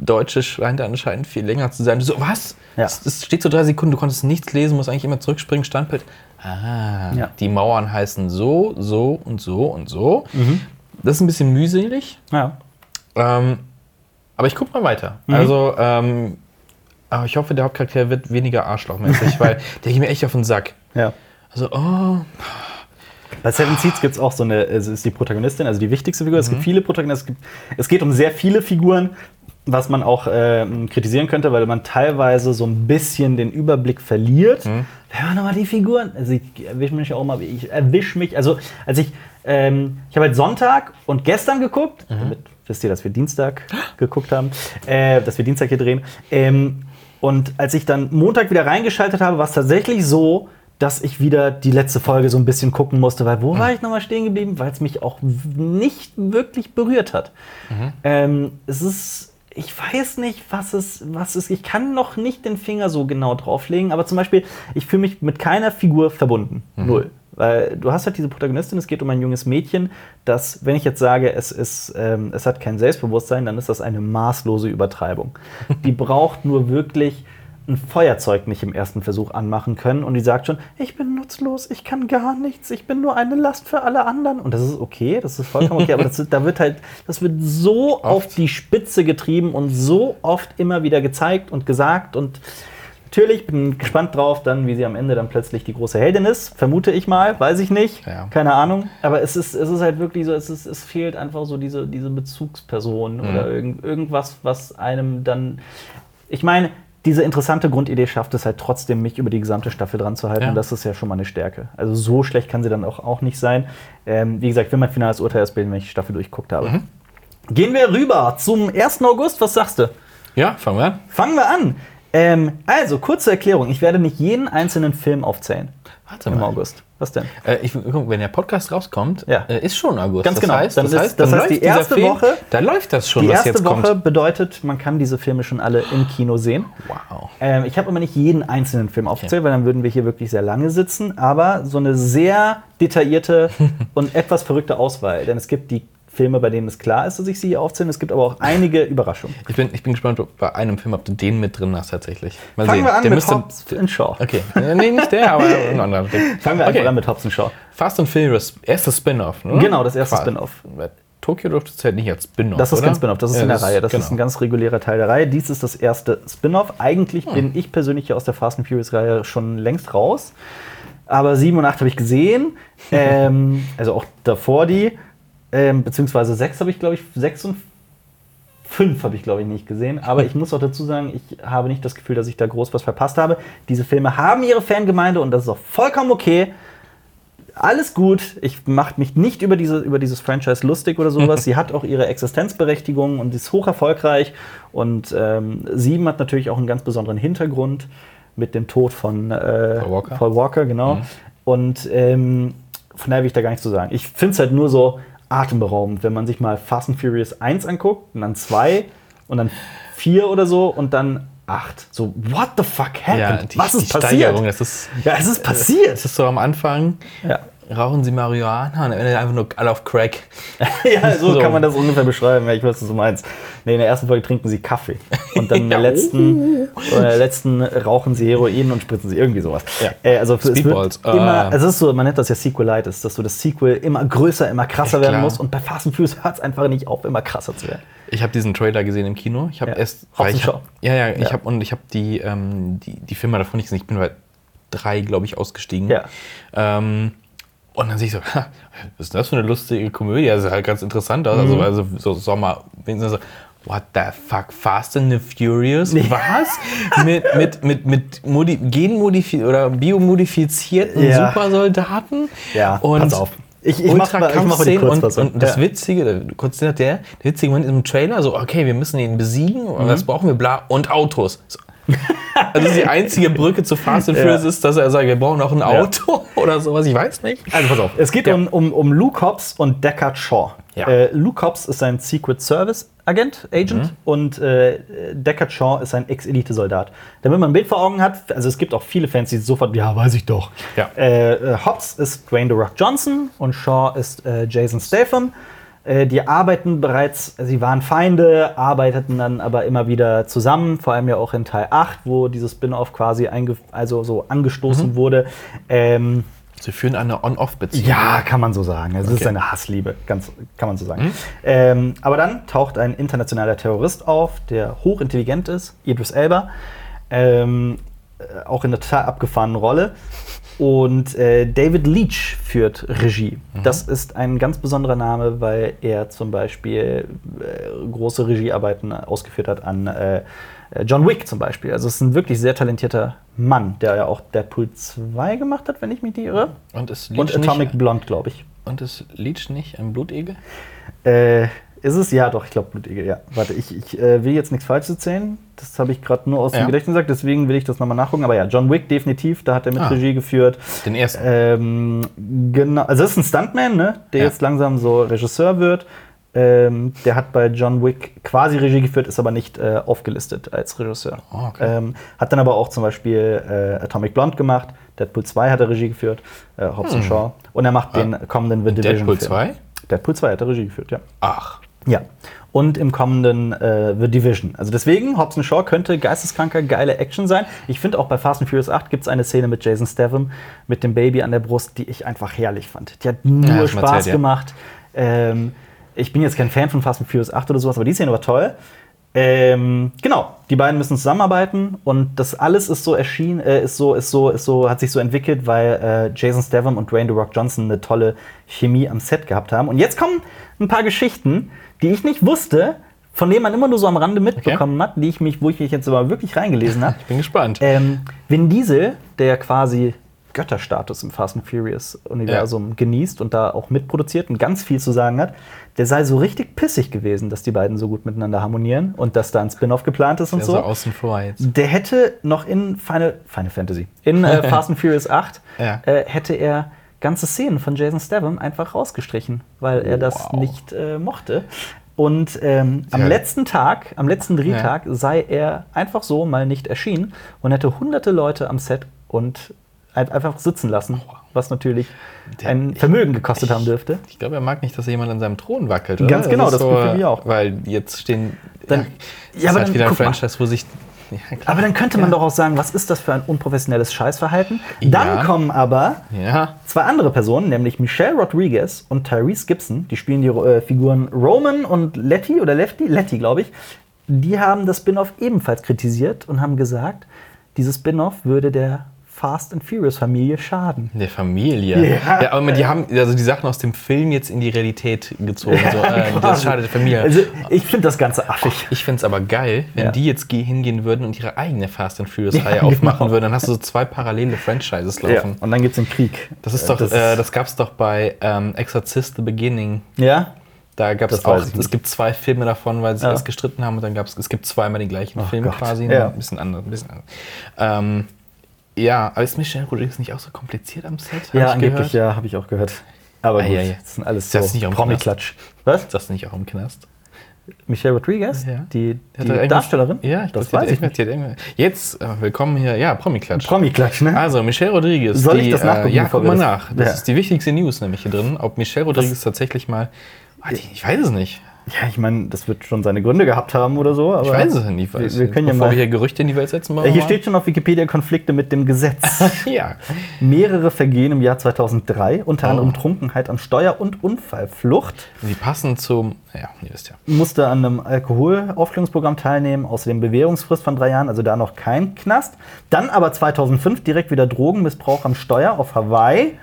Deutsche scheint anscheinend viel länger zu sein. So, was? Ja. Es, es steht so drei Sekunden, du konntest nichts lesen, musst eigentlich immer zurückspringen, Standbild. Ah, Ja. die Mauern heißen so, so und so und so. Mhm. Das ist ein bisschen mühselig. ja. Ähm, aber ich guck mal weiter. Mhm. Also, ähm, aber ich hoffe, der Hauptcharakter wird weniger arschlochmäßig, weil der geht mir echt auf den Sack. ja. Also, oh, Bei Seven Seeds gibt es auch so eine, es ist die Protagonistin, also die wichtigste Figur. Es gibt viele Protagonisten. Es, es geht um sehr viele Figuren, was man auch ähm, kritisieren könnte, weil man teilweise so ein bisschen den Überblick verliert. Wer waren nochmal die Figuren? Also ich erwische mich auch mal, ich erwische mich, also als ich, ähm, ich habe halt Sonntag und gestern geguckt, damit wisst ihr, dass wir Dienstag geguckt haben, äh, dass wir Dienstag hier drehen. Ähm, und als ich dann Montag wieder reingeschaltet habe, war es tatsächlich so, dass ich wieder die letzte Folge so ein bisschen gucken musste, weil wo war ich nochmal stehen geblieben? Weil es mich auch nicht wirklich berührt hat. Ähm, es ist, ich weiß nicht, was es, was es, ich kann noch nicht den Finger so genau drauflegen, aber zum Beispiel, ich fühle mich mit keiner Figur verbunden. Null. Weil du hast halt diese Protagonistin, es geht um ein junges Mädchen, das, wenn ich jetzt sage, es, ist, ähm, es hat kein Selbstbewusstsein, dann ist das eine maßlose Übertreibung. Die braucht nur wirklich ein Feuerzeug nicht im ersten Versuch anmachen können und die sagt schon, ich bin nutzlos, ich kann gar nichts, ich bin nur eine Last für alle anderen. Und das ist okay, das ist vollkommen okay, aber das, da wird halt, das wird so auf die Spitze getrieben und so oft immer wieder gezeigt und gesagt und natürlich bin gespannt drauf, dann, wie sie am Ende dann plötzlich die große Heldin ist. Vermute ich mal, weiß ich nicht, Ja. keine Ahnung. Aber es ist, es ist halt wirklich so, es, ist, es fehlt einfach so diese, diese Bezugsperson oder irgend, irgendwas, was einem dann. Ich meine, diese interessante Grundidee schafft es halt trotzdem, mich über die gesamte Staffel dran zu halten. Ja. Und das ist ja schon mal eine Stärke. Also so schlecht kann sie dann auch, auch nicht sein. Ähm, wie gesagt, ich will mein finales Urteil erst bilden, wenn ich die Staffel durchgeguckt habe. Gehen wir rüber zum 1. August. Was sagst du? ja, fangen wir an. Fangen wir an. Ähm, also, kurze Erklärung. Ich werde nicht jeden einzelnen Film aufzählen Warte im mal. August. Was denn? Äh, ich, guck, wenn der Podcast rauskommt, Ja. äh, ist schon August. Ganz das genau. Heißt, das ist- heißt, das heißt, die erste Film, Woche- Da läuft das schon, Die was erste Woche kommt. bedeutet, man kann diese Filme schon alle im Kino sehen. Wow. Ähm, ich habe aber nicht jeden einzelnen Film aufgezählt, weil dann würden wir hier wirklich sehr lange sitzen. Aber so eine sehr detaillierte und etwas verrückte Auswahl. Denn es gibt die Filme, bei denen es klar ist, dass ich sie hier aufzähle. Es gibt aber auch einige Überraschungen. Ich bin, ich bin gespannt, ob bei einem Film, ob du den mit drin hast tatsächlich. Mal Fangen sehen. wir an der mit Hobbs and Shaw. Okay, Äh, nee, nicht der, aber ein anderer. Film. Fangen wir okay. einfach an mit Hobbs and Shaw. Fast and Furious, erstes Spin-off, ne? Genau, das erste. Spin-off. Tokyo Drift zählt nicht als Spin-off, Das ist oder? kein Spin-off, das ist Ja, in der Reihe. Das genau. ist ein ganz regulärer Teil der Reihe. Dies ist das erste Spin-off. Eigentlich Hm. bin ich persönlich ja aus der Fast and Furious-Reihe schon längst raus. Aber 7 und 8 habe ich gesehen. ähm, also auch davor die. Ähm, beziehungsweise 6 habe ich, glaube ich, 6 und 5 habe ich, glaube ich, nicht gesehen. Aber ich muss auch dazu sagen, ich habe nicht das Gefühl, dass ich da groß was verpasst habe. Diese Filme haben ihre Fangemeinde und das ist auch vollkommen okay alles gut. Ich mache mich nicht über, diese, über dieses Franchise lustig oder sowas. Sie hat auch ihre Existenzberechtigung und ist hoch erfolgreich. Und ähm, Sieben hat natürlich auch einen ganz besonderen Hintergrund mit dem Tod von äh, Paul Walker. Paul Walker, genau. Und ähm, von daher will ich da gar nichts zu sagen. Ich finde es halt nur so atemberaubend, wenn man sich mal Fast and Furious 1 anguckt und dann 2 und dann 4 oder so und dann 8. So, what the fuck happened? Ja, die, Was ist die passiert? Steigerung, das ist, Ja, es ist passiert. das ist so am Anfang, Ja. Rauchen sie Marihuana und am Ende einfach nur alle auf Crack. Ja, so, So. kann man das ungefähr beschreiben. Ja, ich weiß, was du meinst. Nee, in der ersten Folge trinken sie Kaffee. Und dann in der letzten, in der letzten rauchen sie Heroin und spritzen sie irgendwie sowas. Ja. Äh, also es Speedballs. wird immer, Ah. es ist so, man nennt das ja Sequelitis, dass so das Sequel immer größer, immer krasser Ja, werden muss. Und bei Fast and Furious hört es einfach nicht auf, immer krasser zu werden. Ich habe diesen Trailer gesehen im Kino. Ich habe Ja. erst, ich hab, ja, ja, ich habe und ich habe die, ähm, die die Filme davon nicht gesehen. Ich bin bei drei, glaube ich, ausgestiegen. Ja. Ähm, und dann sehe ich so, was ist das für eine lustige Komödie? Das ist halt ganz interessant aus. Mhm. Also, also so Sommer, wenigstens so, what the fuck, Fast and the Furious? Was? mit mit, mit, mit Modi genmodifi oder biomodifizierten Ja. Supersoldaten? Ja, und pass auf. Ich- ich mach ich mach mal die und, und das Ja. Witzige, kurz der, der witzige Moment im Trailer, so, okay, wir müssen ihn besiegen, Mhm. und was brauchen wir, bla, und Autos. So. Also die einzige Brücke zu Fast and Ja. Furious ist, dass er sagt, wir brauchen noch ein Auto oder sowas, ich weiß nicht. Also pass auf, es geht Ja. um, um, um Luke Hobbs und Deckard Shaw. Ja. Äh, Luke Hobbs ist ein Secret Service Agent, Agent Mhm. und äh, Deckard Shaw ist ein Ex-Elite-Soldat. Damit man ein Bild vor Augen hat, also es gibt auch viele Fans, die sofort, ja, weiß ich doch. Ja. Äh, äh, Hobbs ist Dwayne The Rock Johnson und Shaw ist äh, Jason Statham. Äh, die arbeiten bereits, sie waren Feinde, arbeiteten dann aber immer wieder zusammen, vor allem ja auch in Teil 8, wo dieses Spin-off quasi also so angestoßen Mhm. wurde. Ähm, Sie führen eine On-Off-Beziehung. ja, kann man so sagen. Es ist Okay. eine Hassliebe, ganz, kann man so sagen. Ähm, aber dann taucht ein internationaler Terrorist auf, der hochintelligent ist, Idris Elba, ähm, äh, auch in einer total abgefahrenen Rolle. Und äh, David Leach führt Regie. Das ist ein ganz besonderer Name, weil er zum Beispiel äh, große Regiearbeiten ausgeführt hat an äh, John Wick zum Beispiel. Also es ist ein wirklich sehr talentierter Mann, der ja auch Deadpool 2 gemacht hat, wenn ich mich nicht irre. Und ist Und Leech Atomic nicht, Blonde, glaube ich. und ist Leech nicht ein Blutegel? Äh, ist es? Ja, doch, ich glaube Blutegel, ja. Warte, ich, ich äh, will jetzt nichts Falsches erzählen. Das habe ich gerade nur aus dem Ja. Gedächtnis gesagt, deswegen will ich das nochmal nachgucken. Aber ja, John Wick definitiv, da hat er mit Ah. Regie geführt. Den ersten. Ähm, genau, also das ist ein Stuntman, ne, der Ja. jetzt langsam so Regisseur wird. Ähm, der hat bei John Wick quasi Regie geführt, ist aber nicht äh, aufgelistet als Regisseur. Oh, okay. ähm, hat dann aber auch zum Beispiel äh, Atomic Blonde gemacht, Deadpool 2 hat er Regie geführt, äh, Hobbs and Shaw. Und er macht den kommenden The Division. Hm. Deadpool Film. 2? Deadpool 2 hat er Regie geführt, ja. Ach. Ja. Und im kommenden äh, The Division. Also deswegen, Hobbs and Shaw könnte geisteskranker, geile Action sein. Ich finde auch bei Fast and Furious 8 gibt es eine Szene mit Jason Statham mit dem Baby an der Brust, die ich einfach herrlich fand. Die hat nur Ja, Spaß erzählt, ja. gemacht. Ähm, ich bin jetzt kein Fan von Fast and Furious 8 oder sowas, aber die Szene war toll. Ähm, genau, die beiden müssen zusammenarbeiten und das alles ist so erschienen, äh, ist so, ist so, ist so, hat sich so entwickelt, weil äh, Jason Statham und Dwayne The Rock Johnson eine tolle Chemie am Set gehabt haben. Und jetzt kommen ein paar Geschichten, die ich nicht wusste, von denen man immer nur so am Rande mitbekommen hat, die ich mich, wo ich mich jetzt aber wirklich reingelesen habe. Ich bin gespannt. Ähm, Vin Diesel, der quasi Götterstatus im Fast and Furious Universum genießt und da auch mitproduziert und ganz viel zu sagen hat, der sei so richtig pissig gewesen, dass die beiden so gut miteinander harmonieren und dass da ein Spin-off geplant ist und Der so so. außen vor jetzt. Der hätte noch in Final, Final Fantasy, in äh, Fast and Furious 8, Ja. äh, hätte er ganze Szenen von Jason Statham einfach rausgestrichen, weil er das Wow. nicht äh, mochte. Und ähm, am Ja. letzten Tag, am letzten Drehtag, sei er einfach so mal nicht erschienen und hätte hunderte Leute am Set und ein- einfach sitzen lassen was natürlich Der- ein ich- Vermögen gekostet haben dürfte. Ich glaube, er mag nicht, dass jemand an seinem Thron wackelt. Ganz genau, ist das Gefühl ich auch. Weil jetzt stehen. Dann- ja, ja, aber halt dann wieder ein guck mal. Franchise, wo sich. Ja. Aber dann könnte man Ja. doch auch sagen, was ist das für ein unprofessionelles Scheißverhalten? Dann Ja. kommen aber zwei andere Personen, nämlich Michelle Rodriguez und Tyrese Gibson. Die spielen die äh, Figuren Roman und Letty oder Lefty, Letty, glaube ich. Die haben das Spin-off ebenfalls kritisiert und haben gesagt, dieses Spin-off würde der Fast and Furious Familie schaden. der Familie. Ja. Ja, aber die haben also die Sachen aus dem Film jetzt in die Realität gezogen. so, äh, das schadet der Familie. Also ich finde das Ganze affig. Ich finde es aber geil, wenn Ja. die jetzt ge- hingehen würden und ihre eigene Fast and Furious-Reihe Ja, aufmachen genau. würden, dann hast du so zwei parallele Franchises Ja. laufen. Und dann gibt es den Krieg. Das ist doch, das äh, das gab es doch bei ähm, Exorcist The Beginning. ja? Da gab es auch, es gibt zwei Filme davon, weil sie Ja. erst gestritten haben und dann gab es, es gibt zweimal den gleichen Ach Film Gott. quasi, Ja. ein bisschen anders. Ein bisschen anders. Ähm, ja, aber ist Michelle Rodriguez nicht auch so kompliziert am Set? Ja, ich angeblich, gehört? ja, habe ich auch gehört. Aber Ah, gut, ja, ja. das sind alles das so nicht Promi-Klatsch. Was? Ist das nicht auch im Knast? Michelle Rodriguez? Ja. Die, die er Darstellerin? Ja, ich das weiß ich nicht. Jetzt, äh, willkommen hier, ja, Promi-Klatsch. Promi-Klatsch, ne? Also, Michelle Rodriguez. Soll ich die, das nachgucken, Äh, ja, guck mal das- nach. Das Ja. ist die wichtigste News nämlich hier drin. Ob Michelle Rodriguez tatsächlich mal. Ich weiß es nicht. Ja, ich meine, das wird schon seine Gründe gehabt haben oder so. Ich weiß es nicht. Wir, wir können ja Bevor mal. wir hier Gerüchte in die Welt setzen, machen Äh, hier mal. steht schon auf Wikipedia Konflikte mit dem Gesetz. Ja. Mehrere Vergehen im Jahr 2003, unter Oh. anderem Trunkenheit an Steuer- und Unfallflucht. Die passen zum. Ja, ihr wisst ja. Musste an einem Alkoholaufklärungsprogramm teilnehmen, außerdem Bewährungsfrist von drei Jahren, also da noch kein Knast. Dann aber 2005 direkt wieder Drogenmissbrauch am Steuer auf Hawaii.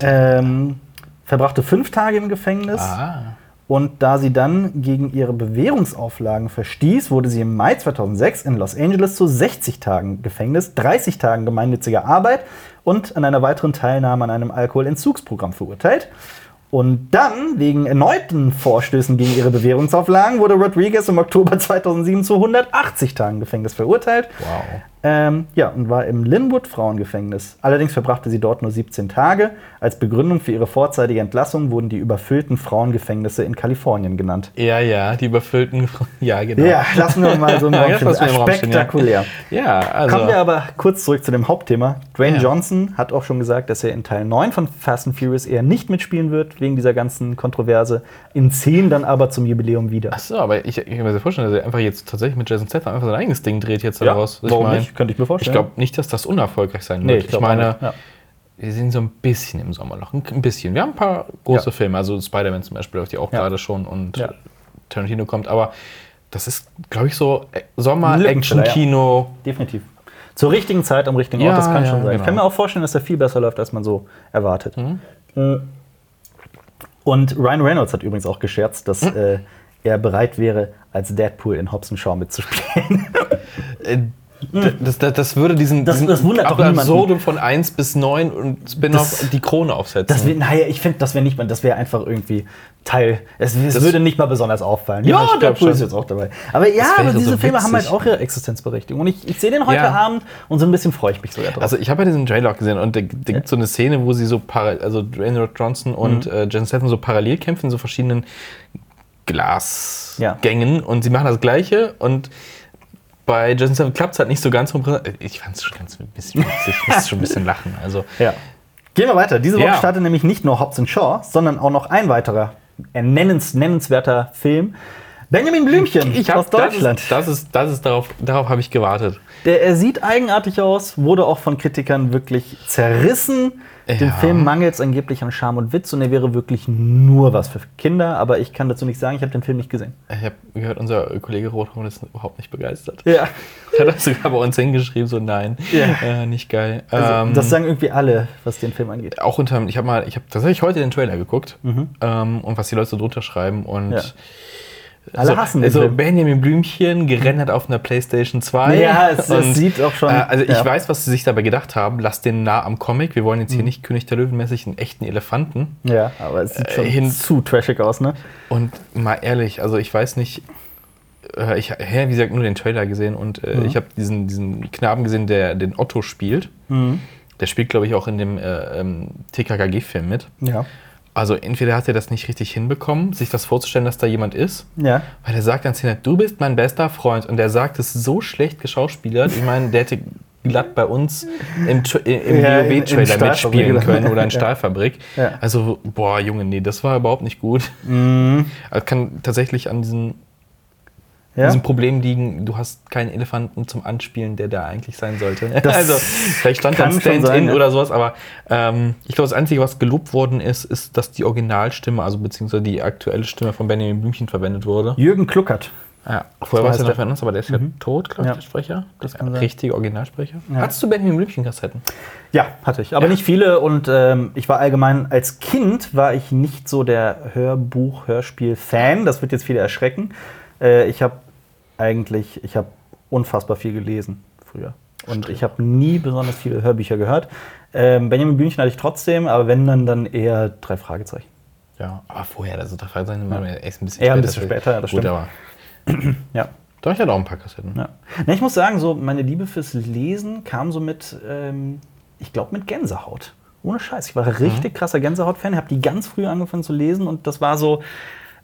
Ähm, verbrachte fünf Tage im Gefängnis. Ah. Und da sie dann gegen ihre Bewährungsauflagen verstieß, wurde sie im Mai 2006 in Los Angeles zu 60 Tagen Gefängnis, 30 Tagen gemeinnütziger Arbeit und an einer weiteren Teilnahme an einem Alkoholentzugsprogramm verurteilt. Und dann, wegen erneuten Vorstößen gegen ihre Bewährungsauflagen, wurde Rodriguez im Oktober 2007 zu 180 Tagen Gefängnis verurteilt. Wow. Ähm, ja, und war im Linwood Frauengefängnis. Allerdings verbrachte sie dort nur 17 Tage. Als Begründung für ihre vorzeitige Entlassung wurden die überfüllten Frauengefängnisse in Kalifornien genannt. Ja, ja, die überfüllten. Ja, genau. Ja, lassen wir mal so im Ja, Raum ja. Spektakulär. Ja, also. Kommen wir aber kurz zurück zu dem Hauptthema. Dwayne Ja. Johnson hat auch schon gesagt, dass er in Teil 9 von Fast and Furious eher nicht mitspielen wird, wegen dieser ganzen Kontroverse. In 10 dann aber zum Jubiläum wieder. Achso, aber ich, ich kann mir das vorstellen, dass er einfach jetzt tatsächlich mit Jason Statham einfach sein eigenes Ding dreht jetzt Ja, daraus. warum mein, nicht? Könnte ich mir vorstellen. Ich glaube nicht, dass das unerfolgreich sein Nee, wird. ich ich, meine, ja. wir sind so ein bisschen im Sommerloch. Ein ein bisschen. Wir haben ein paar große Ja. Filme, also Spider-Man zum Beispiel, läuft ja auch Ja. gerade schon und Ja. Tarantino kommt, aber das ist, glaube ich, so äh, Sommer-Action-Kino. Definitiv. Zur richtigen Zeit am richtigen Ort, Ja, das kann ja, schon sein. Ich genau. kann mir auch vorstellen, dass er viel besser läuft, als man so erwartet. Äh, Und Ryan Reynolds hat übrigens auch gescherzt, dass Hm? äh, er bereit wäre, als Deadpool in Hobbs Shaw mitzuspielen. D- Das, das, das würde diesen, Das- diesen das wundert doch Absurdum von 1 bis 9 und Spin-off die Krone aufsetzen. Das wär, naja, ich finde, das wäre nicht mal, das wäre einfach irgendwie Teil. Es, es würde nicht mal besonders auffallen. Ja, Ja, Deadpool ist jetzt auch dabei. Aber ja, aber diese so Filme haben halt auch ihre Existenzberechtigung. Und ich, ich sehe den heute Ja. Abend und so ein bisschen freue ich mich sogar drauf. Also ich habe ja diesen Trailer auch gesehen und da, da gibt es so eine Szene, wo sie so also Dwayne Rock Johnson und Mhm. äh, Jason Statham so parallel kämpfen in so verschiedenen. Glasgängen und sie machen das Gleiche und bei Jason Statham klappt es halt nicht so ganz. Ich fand es schon ganz ein bisschen witzig, ich musste schon ein bisschen lachen. Also Ja. Gehen wir weiter. Diese Woche Ja. startet nämlich nicht nur Hobbs Shaw, sondern auch noch ein weiterer äh, nennens, nennenswerter Film. Benjamin Blümchen ich hab, aus Deutschland. Das ist, das ist, das ist darauf, darauf habe ich gewartet. Der, er sieht eigenartig aus, wurde auch von Kritikern wirklich zerrissen. Dem Ja. Film mangelt es angeblich an Charme und Witz und er wäre wirklich nur was für Kinder, aber ich kann dazu nicht sagen, ich habe den Film nicht gesehen. Ich habe gehört, unser Kollege Rothorn ist überhaupt nicht begeistert. Ja. Er hat das sogar bei uns hingeschrieben, so nein, Ja. äh, nicht geil. Also, Ähm, das sagen irgendwie alle, was den Film angeht. auch unter, ich habe mal, ich habe tatsächlich heute den Trailer geguckt ähm, und was die Leute so drunter schreiben und Mhm. Ja. Alle so, hassen den also Film. Benjamin Blümchen gerendert auf einer Playstation 2. Ja, es- es sieht auch schon- Äh, also ich ja. weiß, was sie sich dabei gedacht haben. Lass den nah am Comic. Wir wollen jetzt Mhm. hier nicht König der Löwen-mäßig einen echten Elefanten. Ja, aber es sieht schon Äh, hin- zu trashig aus, ne? Und mal ehrlich, also ich weiß nicht, äh, ich habe, wie gesagt, nur den Trailer gesehen und äh, Mhm. ich habe diesen, diesen Knaben gesehen, der den Otto spielt. Mhm. Der spielt, glaube ich, auch in dem äh, ähm, TKKG-Film mit. Ja. Also entweder hat er das nicht richtig hinbekommen, sich das vorzustellen, dass da jemand ist, Ja. weil er sagt dann Szene, du bist mein bester Freund und der sagt es so schlecht geschauspielert. Ich meine, der hätte glatt bei uns im, im Ja, Stahlfabrik mitspielen können oder in. Stahlfabrik. Ja. Also, boah, Junge, nee, das war überhaupt nicht gut. Mhm. Also kann tatsächlich an diesen, Ja? diesem Problem liegen, du hast keinen Elefanten zum Anspielen, der da eigentlich sein sollte. also, vielleicht stand da ein Stand-in ja. oder sowas, aber ähm, ich glaube, das Einzige, was gelobt worden ist, ist, dass die Originalstimme, also beziehungsweise die aktuelle Stimme von Benjamin Blümchen verwendet wurde. Jürgen Kluckert. Ja, vorher war es ja noch der. uns, aber der ist ja tot, glaube ich, Ja. der Sprecher. Das kann sein. Richtige Originalsprecher. Ja. Hattest du Benjamin Blümchen-Kassetten? Ja, hatte ich. Aber nicht viele und ähm, ich war allgemein, als Kind war ich nicht so der Hörbuch-Hörspiel-Fan. Das wird jetzt viele erschrecken. Äh, ich habe eigentlich, ich habe unfassbar viel gelesen früher. Und ich habe nie besonders viele Hörbücher gehört. Ähm, Benjamin Blümchen hatte ich trotzdem, aber wenn dann, dann eher drei Fragezeichen. Ja, aber vorher, also da fragt sein, ja. erst ein bisschen Eher ein später. bisschen später, ja, das Gut, stimmt. aber Ja. doch, ich hatte auch ein paar Kassetten. Ja. Ne, ich muss sagen, so meine Liebe fürs Lesen kam so mit, ähm, ich glaube, mit Gänsehaut. Ohne Scheiß. Ich war ein richtig krasser Gänsehaut-Fan, habe die ganz früh angefangen zu lesen und das war so,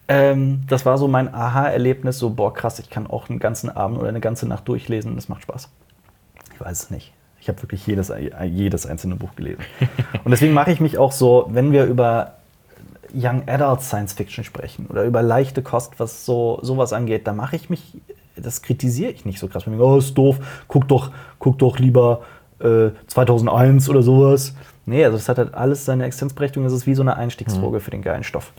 ähm, das war so mein Aha-Erlebnis, so, boah, krass, ich kann auch einen ganzen Abend oder eine ganze Nacht durchlesen, das macht Spaß. Ich weiß es nicht. Ich habe wirklich jedes, jedes einzelne Buch gelesen. und deswegen mache ich mich auch so, wenn wir über Young Adult Science Fiction sprechen oder über leichte Kost, was so sowas angeht, da mache ich mich, das kritisiere ich nicht so krass. Ich denke, Oh, ist doof, guck doch, guck doch lieber äh, 2001 oder sowas. Nee, also das hat halt alles seine Existenzberechtigung. Das ist wie so eine Einstiegsdroge für den geilen Stoff.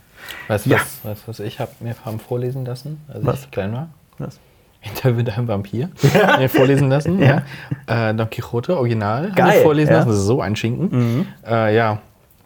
Weißt du, Ja. was, weißt, was ich habe mir haben vorlesen lassen, als Was? ich klein war? Was? Interview mit einem Vampir. Mir vorlesen lassen. Ja. ja. Äh, Don Quixote, Original. hab Geil, Ich vorlesen ja. lassen. Das ist so ein Schinken. Äh, ja,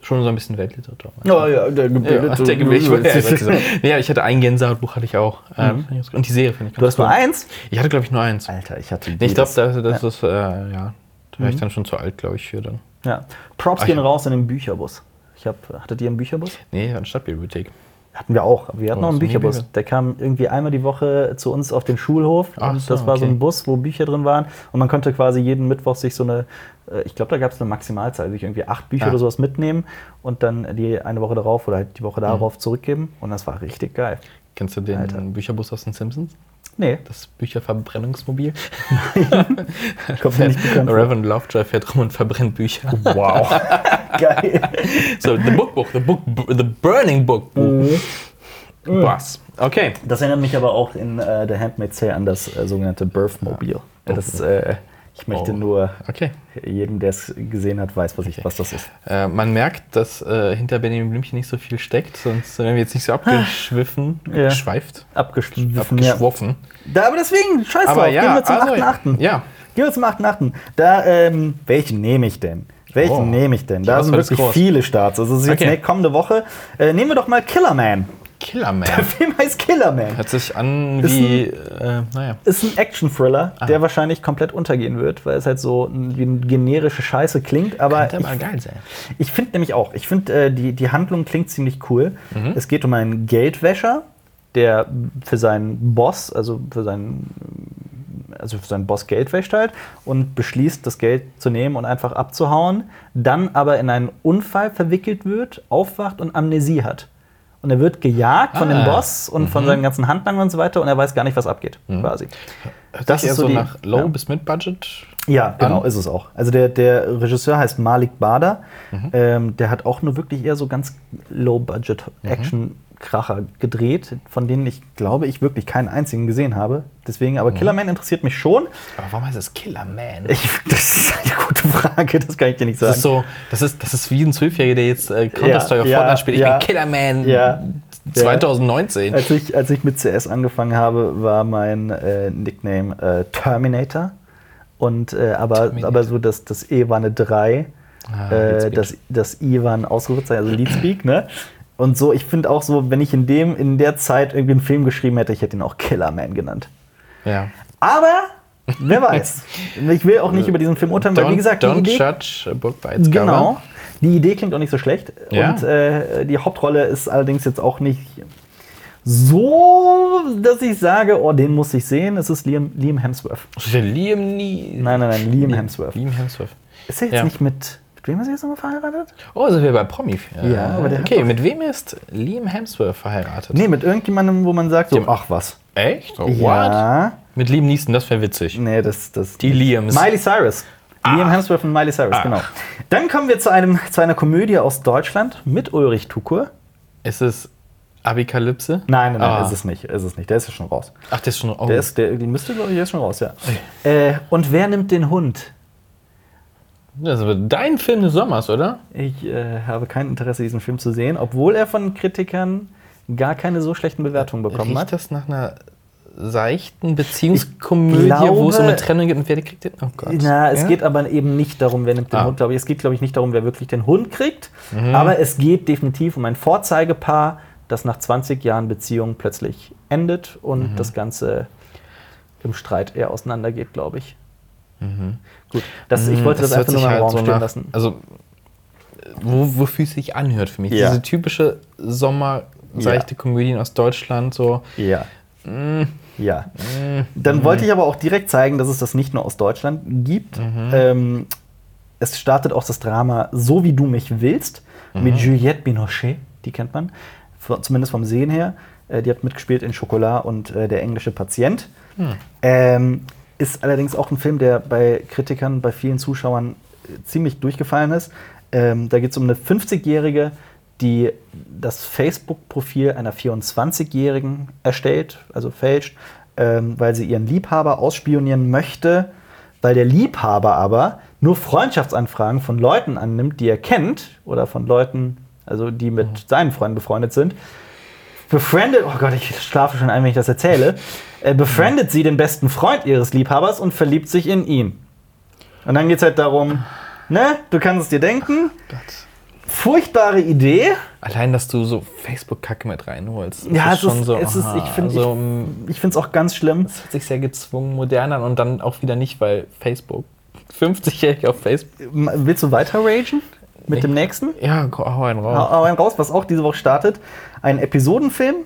schon so ein bisschen Weltliteratur. Ja, ja, der Ja, der Gewicht. Ja, ich hatte ein Gänsehautbuch, hatte ich auch. Äh, Und die Serie finde ich Mhm. Du hast nur cool. eins? Ich hatte, glaube ich, nur eins. Alter, ich hatte Nee, ich glaube, das, das ist, äh, ja, da Mhm. wäre ich dann schon zu alt, glaube ich, für dann. Ja. Props Ach gehen ja. raus in den Bücherbus. Ich hab, hattet ihr einen Bücherbus? Nee, eine Stadtbibliothek. Hatten wir auch. Wir hatten Oh, auch einen Bücherbus. Bücher. Der kam irgendwie einmal die Woche zu uns auf den Schulhof. Ach und so, das war so okay. ein Bus, wo Bücher drin waren. Und man konnte quasi jeden Mittwoch sich so eine, äh, ich glaube, da gab es eine Maximalzahl, sich irgendwie acht Bücher Ah. oder sowas mitnehmen und dann die eine Woche darauf oder halt die Mhm. Woche darauf zurückgeben. Und das war richtig geil. Kennst du den Alter. Bücherbus aus den Simpsons? Nee, Das Bücherverbrennungsmobil? kommt mir nicht bekannt. Reverend Lovejoy fährt rum und verbrennt Bücher. Wow. geil. So, the bookbook, the book, the burning book. Mhm. Was? Okay. Das erinnert mich aber auch in äh, The Handmaid's Tale an das äh, sogenannte Birthmobile. Das, äh, ich möchte Oh. nur Okay. jedem, der es gesehen hat, weiß, was, ich, was das ist. Äh, man merkt, dass äh, hinter Benjamin Blümchen nicht so viel steckt, sonst wären wir jetzt nicht so abgeschwiffen, Ja. geschweift, Abgeschwiffen. Ja. abgeschwoffen. Da, aber deswegen, scheiß Aber drauf, ja, gehen wir zum also, 8.8. ja. Gehen wir zum 8.8. Da, ähm, welchen nehme ich denn? Welchen Oh. nehme ich denn? Da sind Auswahl ist wirklich viele Starts. Also, das ist jetzt Okay. ne, kommende Woche. Äh, nehmen wir doch mal Killerman. Killerman. Der Film heißt Killerman. Hört sich an Ist wie, äh, naja. Ist ein Action-Thriller, der wahrscheinlich komplett untergehen wird, weil es halt so ein- wie eine generische Scheiße klingt. Aber Könnte ich, aber geil sein. ich finde nämlich auch, ich finde, äh, die, die Handlung klingt ziemlich cool. Mhm. Es geht um einen Geldwäscher, der für seinen Boss, also für seinen, also für seinen Boss Geld wäscht halt und beschließt, das Geld zu nehmen und einfach abzuhauen, dann aber in einen Unfall verwickelt wird, aufwacht und Amnesie hat. Und er wird gejagt von dem Ah. Boss und von seinen ganzen Handlangern und so weiter und er weiß gar nicht, was abgeht, quasi. Hört Das sich ist eher so die- nach Low ja. bis Mid-Budget. Ja, genau, an. ist es auch. Also der, der Regisseur heißt Malik Bader. Ähm, der hat auch nur wirklich eher so ganz Low-Budget-Action-Kracher gedreht, von denen ich glaube, ich wirklich keinen einzigen gesehen habe. Deswegen, aber Killerman interessiert mich schon. Aber warum heißt es Killerman? Ich, das ist eine gute Frage, das kann ich dir nicht sagen. Das ist so, das ist, das ist wie ein Zwölfjähriger, der jetzt äh, Counter-Strike auf Ja, Fortnite spielt. Ich ja. bin Killerman Ja. 2019. Als ich, als ich mit CS angefangen habe, war mein äh, Nickname äh, Terminator. Und, äh, aber, Terminator. aber so das, das E war eine 3, Ah, das, das I war ein Ausrufezeichen, also Leadspeak, ne? Und so, ich finde auch so, wenn ich in, dem, in der Zeit irgendwie einen Film geschrieben hätte, ich hätte ihn auch Killerman genannt. Ja. Aber, wer weiß. Ich will auch nicht über diesen Film urteilen, weil wie gesagt, die don't Idee, judge a book by its Genau. Die Idee klingt auch nicht so schlecht. Ja. Und äh, die Hauptrolle ist allerdings jetzt auch nicht so, dass ich sage, oh, den muss ich sehen. Es ist Liam, Liam Hemsworth. Liam nie. Nein, nein, nein, Liam Hemsworth. Liam Hemsworth. Ist er jetzt Ja. nicht mit. Mit wem ist er jetzt nochmal verheiratet? Oh, sind wir bei Promi. Ja, aber der Okay, mit wem ist Liam Hemsworth verheiratet? Nee, mit irgendjemandem, wo man sagt, so, Dem- ach was. Echt? Oh, what? Ja. Mit Liam Neeson, das wäre witzig. Nee, das. das Die Liams. Miley Cyrus. Liam Hemsworth und Miley Cyrus, genau. Dann kommen wir zu, einem, zu einer Komödie aus Deutschland mit Ulrich Tukur. Ist es Abikalypse? Nein, nein, nein, Ah. ist es nicht. Ist es nicht. Der ist ja schon raus. Ach, das ist schon. Oh. Der ist, der, die müsste, glaube ich, der ist schon raus, ja. Äh, und wer nimmt den Hund? Das aber dein Film des Sommers, oder? Ich äh, habe kein Interesse, diesen Film zu sehen, obwohl er von Kritikern gar keine so schlechten Bewertungen bekommen Riecht hat. das nach einer seichten Beziehungskomödie, glaube- wo es um eine Trennung geht und wer kriegt den? Oh Gott. Na, es Ja? geht aber eben nicht darum, wer nimmt den Ah. Hund, glaube ich. Es geht, glaube ich, nicht darum, wer wirklich den Hund kriegt. Mhm. Aber es geht definitiv um ein Vorzeigepaar, das nach 20 Jahren Beziehung plötzlich endet und Mhm. das Ganze im Streit eher auseinandergeht, glaube ich. Gut, das, ich wollte das Mhm. Hört einfach nur mal im halt Raum so stehen nach- lassen. Also, wo, wofür es sich anhört für mich. Ja. Diese typische Sommer-seichte Komödien aus Deutschland, so. Ja. Mm, Ja. Dann wollte ich aber auch direkt zeigen, dass es das nicht nur aus Deutschland gibt. Ähm, es startet auch das Drama So wie du mich willst mit Juliette Binochet, die kennt man, zumindest vom Sehen her. Äh, die hat mitgespielt in Schokolade und äh, Der englische Patient. Ähm, ist allerdings auch ein Film, der bei Kritikern, bei vielen Zuschauern äh, ziemlich durchgefallen ist. Ähm, da geht es um eine 50-Jährige, die das Facebook-Profil einer 24-Jährigen erstellt, also fälscht, ähm, weil sie ihren Liebhaber ausspionieren möchte, weil der Liebhaber aber nur Freundschaftsanfragen von Leuten annimmt, die er kennt oder von Leuten, also die mit seinen Freunden befreundet sind. Befriendet, oh Gott, ich schlafe schon ein, wenn ich das erzähle, äh, befriendet sie den besten Freund ihres Liebhabers und verliebt sich in ihn. Und dann geht es halt darum, ne, du kannst es dir denken, Gott. furchtbare Idee. Allein, dass du so Facebook-Kacke mit reinholst. Ja, es ist, es ist aha, ich finde so, mm, ich, ich finde es auch ganz schlimm. Es hört sich sehr gezwungen modern an und dann auch wieder nicht, weil Facebook. 50-jährig auf Facebook. Willst du weiter ragen mit dem nächsten? Ja, hau einen raus. Hau einen raus, was auch diese Woche startet. Ein Episodenfilm,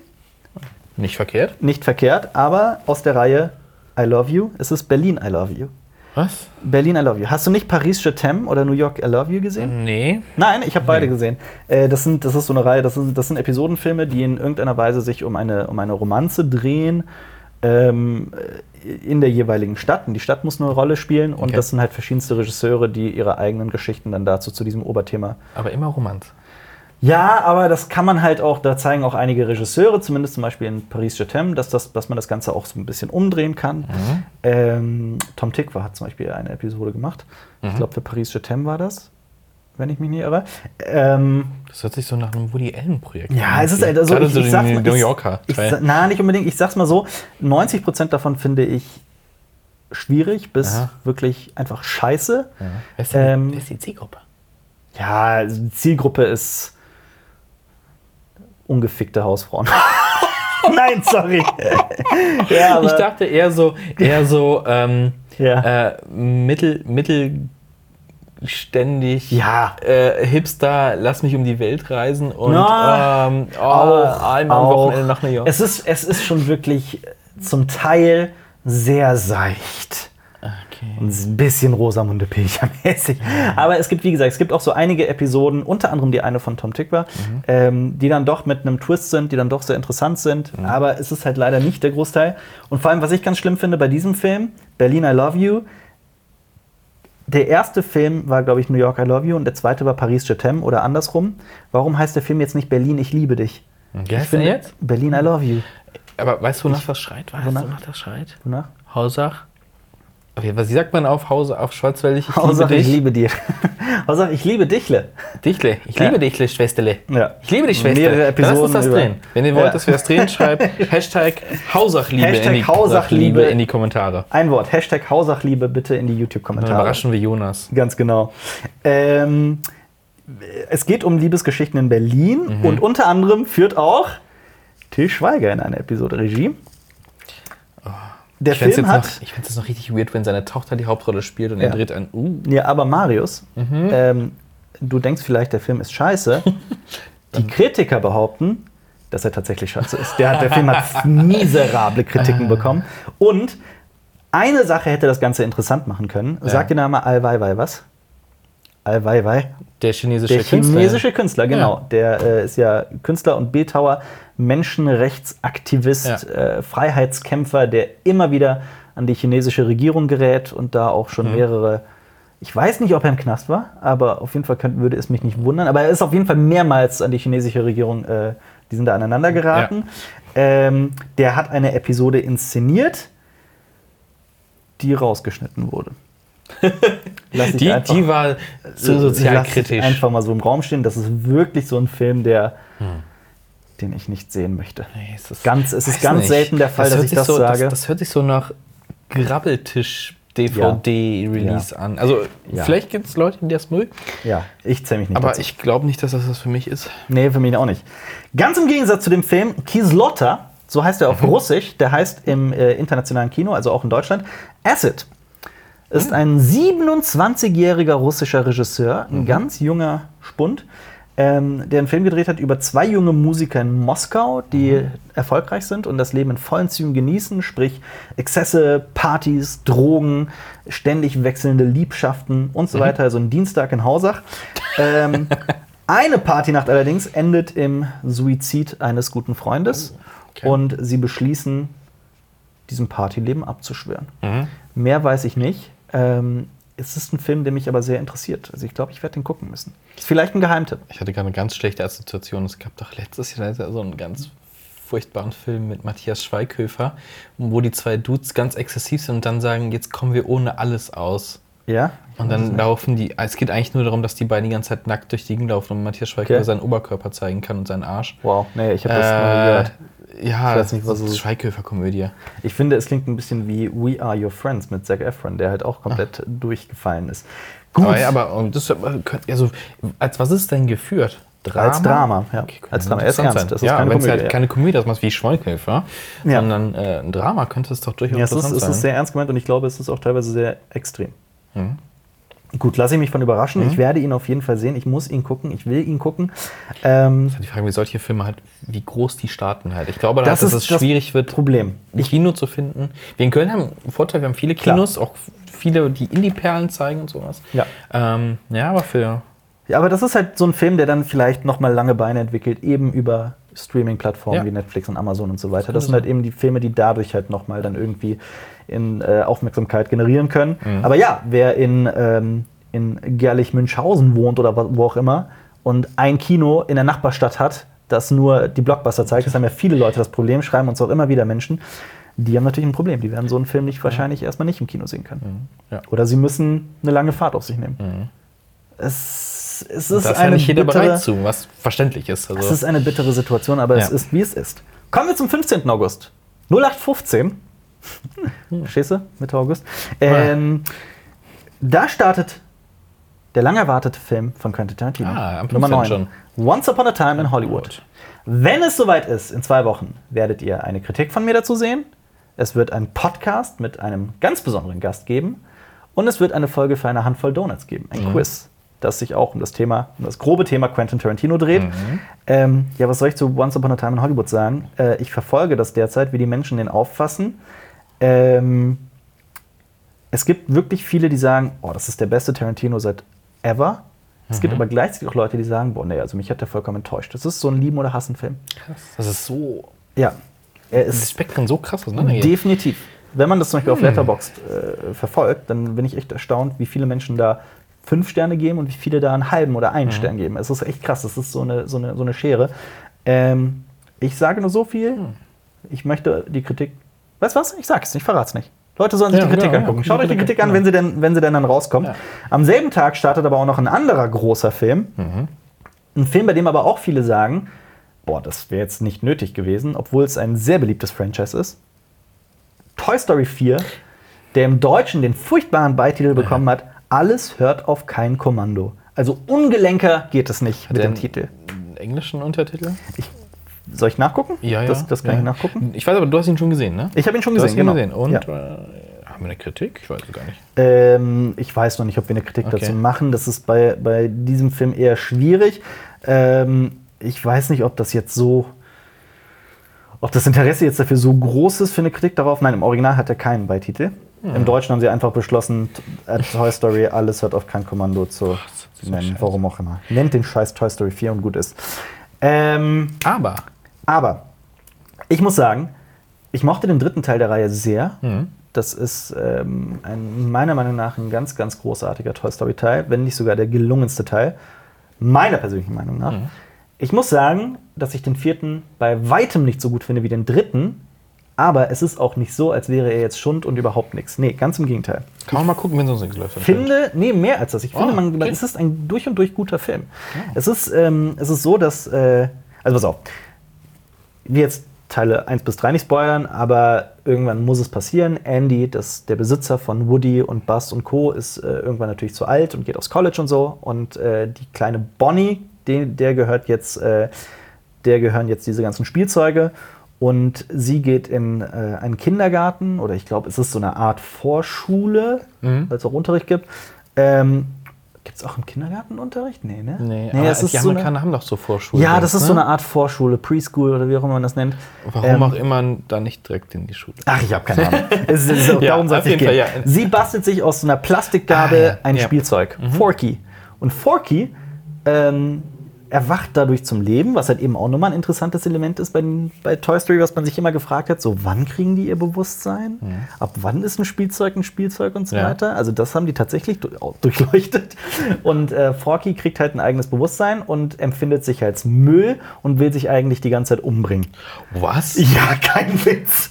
Nicht verkehrt. nicht verkehrt, aber aus der Reihe I Love You. Es ist Berlin I Love You. Was? Berlin I Love You. Hast du nicht Paris Je t'aime oder New York I Love You gesehen? Nee. Nein, ich habe beide gesehen. Äh, das, sind, das ist so eine Reihe, das sind, das sind Episodenfilme, die in irgendeiner Weise sich um eine, um eine Romanze drehen ähm, in der jeweiligen Stadt. Und die Stadt muss eine Rolle spielen. Und Okay. das sind halt verschiedenste Regisseure, die ihre eigenen Geschichten dann dazu zu diesem Oberthema. Aber immer Romanz. Ja, aber das kann man halt auch, da zeigen auch einige Regisseure, zumindest zum Beispiel in Paris Je t'aime, dass, das, dass man das Ganze auch so ein bisschen umdrehen kann. Ähm, Tom Tikva hat zum Beispiel eine Episode gemacht. Ich glaube, für Paris Je t'aime war das, wenn ich mich nicht irre. Ähm, Das hört sich so nach einem Woody Allen-Projekt ja, es ist halt also ich, so ich sag's mal, New Yorker. Ich, na, nicht unbedingt. Ich sag's mal so: 90 Prozent davon finde ich schwierig bis Aha. wirklich einfach scheiße. Ja. Wer, ist die, Ähm, wer ist die Zielgruppe? Ja, die Zielgruppe ist ungefickte Hausfrauen. Nein, sorry. ja, Ich dachte eher so, eher so ähm, Ja. äh, mittel, mittelständig, Ja. äh, Hipster, lass mich um die Welt reisen und Na, ähm, oh, auch, einmal am. Wochenende nach New York. Es ist, es ist schon wirklich zum Teil sehr seicht. Okay. Und ein bisschen Rosamunde Pilcher-mäßig. Aber es gibt, wie gesagt, es gibt auch so einige Episoden, unter anderem die eine von Tom Tikva, ähm, die dann doch mit einem Twist sind, die dann doch sehr interessant sind. Aber es ist halt leider nicht der Großteil. Und vor allem, was ich ganz schlimm finde bei diesem Film, Berlin I Love You, der erste Film war, glaube ich, New York I Love You und der zweite war Paris Je t'aime oder andersrum. Warum heißt der Film jetzt nicht Berlin Ich liebe dich? Wie heißt der jetzt? Berlin I Love You. Aber weißt du, wonach das schreit? Weißt Wonach? du, wonach das schreit? Wonach? Hausach? Was sagt man auf Hause, auf Schwarzwäldig? Ich Haussache, liebe ich dich. liebe dir. Haussache, ich liebe Dichle. Dichle. Ich Ja. liebe Dichle, Schwesterle. Ja. Ich liebe dich, Schwester. Mehrere Lass uns das über- drehen. Wenn ihr wollt, Ja. dass wir das drehen, schreibt Hashtag Hausachliebe Hashtag in die, Hausachliebe. in die Kommentare. Ein Wort, Hashtag Hausachliebe bitte in die Dann YouTube-Kommentare. überraschen wir Jonas. Ganz genau. Ähm, es geht um Liebesgeschichten in Berlin Mhm. und unter anderem führt auch Till Schweiger in eine Episode Regie. Der Ich Film es hat, noch, ich find's jetzt noch richtig weird, wenn seine Tochter die Hauptrolle spielt und Ja. er dreht ein Uh. ja, aber Marius, Mhm. ähm, du denkst vielleicht, der Film ist scheiße. Die Kritiker behaupten, dass er tatsächlich scheiße ist. Der, hat- der Film hat miserable Kritiken Ah. bekommen. Und eine Sache hätte das Ganze interessant machen können. Sag dir Name Al Weiwei was? Al Weiwei? Der chinesische Der Künstler. chinesische Künstler, genau. Ja. Der äh, ist ja Künstler und Bildhauer, Menschenrechtsaktivist, Ja. äh, Freiheitskämpfer, der immer wieder an die chinesische Regierung gerät und da auch Mhm. schon mehrere Ich weiß nicht, ob er im Knast war, aber auf jeden Fall könnte, würde es mich nicht wundern. Aber er ist auf jeden Fall mehrmals an die chinesische Regierung, äh, die sind da aneinander geraten. Ähm, der hat eine Episode inszeniert, die rausgeschnitten wurde. Die, einfach- die war so sozialkritisch. einfach mal so im Raum stehen. Das ist wirklich so ein Film, der, den ich nicht sehen möchte. Nee, es ist, Ganz, es ist ganz nicht. selten der Fall, dass hört ich das so, sage. Das, das hört sich so nach Grabbeltisch-DVD-Release an. Also, Ja. vielleicht gibt es Leute, die das mögen, ja, ich zähle mich nicht aber dazu. ich glaube nicht, dass das was für mich ist. Nee, für mich auch nicht. Ganz im Gegensatz zu dem Film Kislota, so heißt er auf Russisch, der heißt im äh, internationalen Kino, also auch in Deutschland, Acid. Ist ein 27-jähriger russischer Regisseur, ein ganz junger Spund, ähm, der einen Film gedreht hat über zwei junge Musiker in Moskau, die erfolgreich sind und das Leben in vollen Zügen genießen, sprich Exzesse, Partys, Drogen, ständig wechselnde Liebschaften und so weiter. Also ein Dienstag in Hausach. Ähm, eine Partynacht allerdings endet im Suizid eines guten Freundes Okay. und sie beschließen, diesem Partyleben abzuschwören. Mehr weiß ich nicht. Ähm, es ist ein Film, der mich aber sehr interessiert. Also ich glaube, ich werde den gucken müssen. Ist vielleicht ein Geheimtipp. Ich hatte gerade eine ganz schlechte Assoziation. Es gab doch letztes Jahr so einen ganz furchtbaren Film mit Matthias Schweighöfer, wo die zwei Dudes ganz exzessiv sind und dann sagen, jetzt kommen wir ohne alles aus. Ja? Und dann laufen die, es geht eigentlich nur darum, dass die beiden die ganze Zeit nackt durch die Gegend laufen und Matthias Schweighöfer Okay. seinen Oberkörper zeigen kann und seinen Arsch. Wow, nee, ich habe das noch nie Äh, gehört. Ja, Ich weiß nicht, was es ist. Schweighöfer-Komödie. Ich finde, es klingt ein bisschen wie We Are Your Friends mit Zac Efron, der halt auch komplett durchgefallen ist. Gut, Aber, ja, aber und das, also, als was ist es denn geführt? Drama? Als Drama, ja. Okay, Als Drama. Er ist ernst, sein. das ist ja, keine wenn es Komödie, halt ja. keine Komödie das macht wie Schweighöfer, Ja. sondern äh, ein Drama könnte es doch durchaus ja, es, ist, interessant es sein. ist sehr ernst gemeint und ich glaube, es ist auch teilweise sehr extrem. Mhm. Gut, lasse ich mich von überraschen. Ich werde ihn auf jeden Fall sehen. Ich muss ihn gucken. Ich will ihn gucken. Ähm, Die Frage, wie solche Filme halt, wie groß die starten halt. Ich glaube, Das dass ist es das schwierig wird, Problem. ein Kino zu finden. Wir in Köln haben einen Vorteil, wir haben viele Klar. Kinos, auch viele, die Indie-Perlen zeigen und sowas. Ja. Ähm, ja, aber für. Ja, aber das ist halt so ein Film, der dann vielleicht noch mal lange Beine entwickelt, eben über Streaming-Plattformen Ja. wie Netflix und Amazon und so weiter. könnte Das sind halt eben die Filme, die dadurch halt noch mal dann irgendwie in äh, Aufmerksamkeit generieren können. Aber ja, wer in, ähm, in Gerlich-Münchhausen wohnt oder wo auch immer und ein Kino in der Nachbarstadt hat, das nur die Blockbuster zeigt, das haben ja viele Leute das Problem, schreiben uns auch immer wieder Menschen, die haben natürlich ein Problem. Die werden so einen Film nicht wahrscheinlich erstmal nicht im Kino sehen können. Ja. Oder sie müssen eine lange Fahrt auf sich nehmen. Es, es ist da ist eine ja nicht jeder bittere, bereit zu, was verständlich ist. Also, Es ist eine bittere Situation, aber es Ja. ist, wie es ist. Kommen wir zum 15. August. 0815. Du? Mitte August. Ähm, da startet der lang erwartete Film von Quentin Tarantino. Ah, am Nummer 9. 15 Once Upon a Time in Hollywood. Hollywood. Wenn es soweit ist, in zwei Wochen, werdet ihr eine Kritik von mir dazu sehen. Es wird einen Podcast mit einem ganz besonderen Gast geben. Und es wird eine Folge für eine Handvoll Donuts geben. Ein Mhm. Quiz, das sich auch um das Thema, um das grobe Thema Quentin Tarantino dreht. Mhm. Ähm, ja, was soll ich zu Once Upon a Time in Hollywood sagen? Äh, ich verfolge das derzeit, wie die Menschen den auffassen. Ähm, es gibt wirklich viele, die sagen, oh, das ist der beste Tarantino seit ever. Es Mhm. gibt aber gleichzeitig auch Leute, die sagen, boah, nee, also mich hat der vollkommen enttäuscht. Das ist so ein Lieben- oder Hassen-Film. krass. Das ist so. Ja, er Das ist Spektrum so krass auseinandergeht. definitiv. Wenn man das zum Hm. Beispiel auf Letterboxd äh, verfolgt, dann bin ich echt erstaunt, wie viele Menschen da fünf Sterne geben und wie viele da einen halben oder Mhm. einen Stern geben. Es ist echt krass, das ist so eine, so eine, so eine Schere. Ähm, ich sage nur so viel, Hm. ich möchte die Kritik. Weißt du was? Ich sag's nicht, ich verrat's nicht. Leute sollen sich Ja, die Kritik ja, angucken. gucken Schaut euch die Kritik an, wenn sie denn, wenn sie denn dann rauskommt. Am selben Tag startet aber auch noch ein anderer großer Film. Mhm. Ein Film, bei dem aber auch viele sagen, boah, das wäre jetzt nicht nötig gewesen, obwohl es ein sehr beliebtes Franchise ist. Toy Story 4, der im Deutschen den furchtbaren Beititel bekommen hat, Alles hört auf kein Kommando. Also ungelenker geht es nicht mit der dem Titel. englischen Untertitel? Soll ich nachgucken? Ja, ja. Das, das kann ja. ich nachgucken. Ich weiß aber, du hast ihn schon gesehen, ne? Ich habe ihn schon Du gesehen, ihn genau. gesehen. Und Ja. äh, haben wir eine Kritik? Ich weiß es gar nicht. Ähm, ich weiß noch nicht, ob wir eine Kritik Okay. dazu machen. Das ist bei, bei diesem Film eher schwierig. Ähm, ich weiß nicht, ob das jetzt so. Ob das Interesse jetzt dafür so groß ist für eine Kritik darauf. Nein, im Original hat er keinen Beititel. Im Deutschen haben sie einfach beschlossen, Toy Story, alles hört auf kein Kommando zu so nennen. Warum auch immer. Nennt den Scheiß Toy Story 4 und gut ist. Ähm, Aber. Aber ich muss sagen, ich mochte den dritten Teil der Reihe sehr. Mhm. Das ist ähm, ein, meiner Meinung nach ein ganz, ganz großartiger Toy Story-Teil, wenn nicht sogar der gelungenste Teil. Meiner persönlichen Meinung nach. Mhm. Ich muss sagen, dass ich den vierten bei weitem nicht so gut finde wie den dritten. Aber es ist auch nicht so, als wäre er jetzt Schund und überhaupt nichts. Nee, ganz im Gegenteil. Kann man mal gucken, wenn sonst nichts läuft. Ich finde, nee, mehr als das. Ich finde, Ah, man, okay. es ist ein durch und durch guter Film. Es, ist, ähm, es ist so, dass, äh, also pass auf, wir jetzt Teile 1 bis 3 nicht spoilern, aber irgendwann muss es passieren. Andy, das, der Besitzer von Woody und Buzz und Co., ist äh, irgendwann natürlich zu alt und geht aufs College und so. Und äh, die kleine Bonnie, die, der gehört jetzt, äh, der gehören jetzt diese ganzen Spielzeuge. Und sie geht in äh, einen Kindergarten, oder ich glaube, es ist so eine Art Vorschule, Mhm. weil es auch Unterricht gibt. Ähm, gibt es auch im Kindergarten Unterricht? Nee, ne? Nee, aber es ist die so Amerikaner eine, haben doch so Vorschule. Ja, das ist so ne? eine Art Vorschule, Preschool oder wie auch immer man das nennt. Warum Ähm, auch immer da nicht direkt in die Schule. Ach, ich habe keine Ahnung. es ist, es ist, Ja, darum soll es nicht gehen. Ja. Sie bastelt sich aus so einer Plastikgabel Ah, ja. ein. Spielzeug. Forky. Und Forky ähm, erwacht dadurch zum Leben, was halt eben auch nochmal ein interessantes Element ist bei, bei Toy Story, was man sich immer gefragt hat, so wann kriegen die ihr Bewusstsein? Ab wann ist ein Spielzeug ein Spielzeug und so Ja. weiter? Also das haben die tatsächlich durchleuchtet. Und äh, Forky kriegt halt ein eigenes Bewusstsein und empfindet sich als Müll und will sich eigentlich die ganze Zeit umbringen. Was? Ja, kein Witz.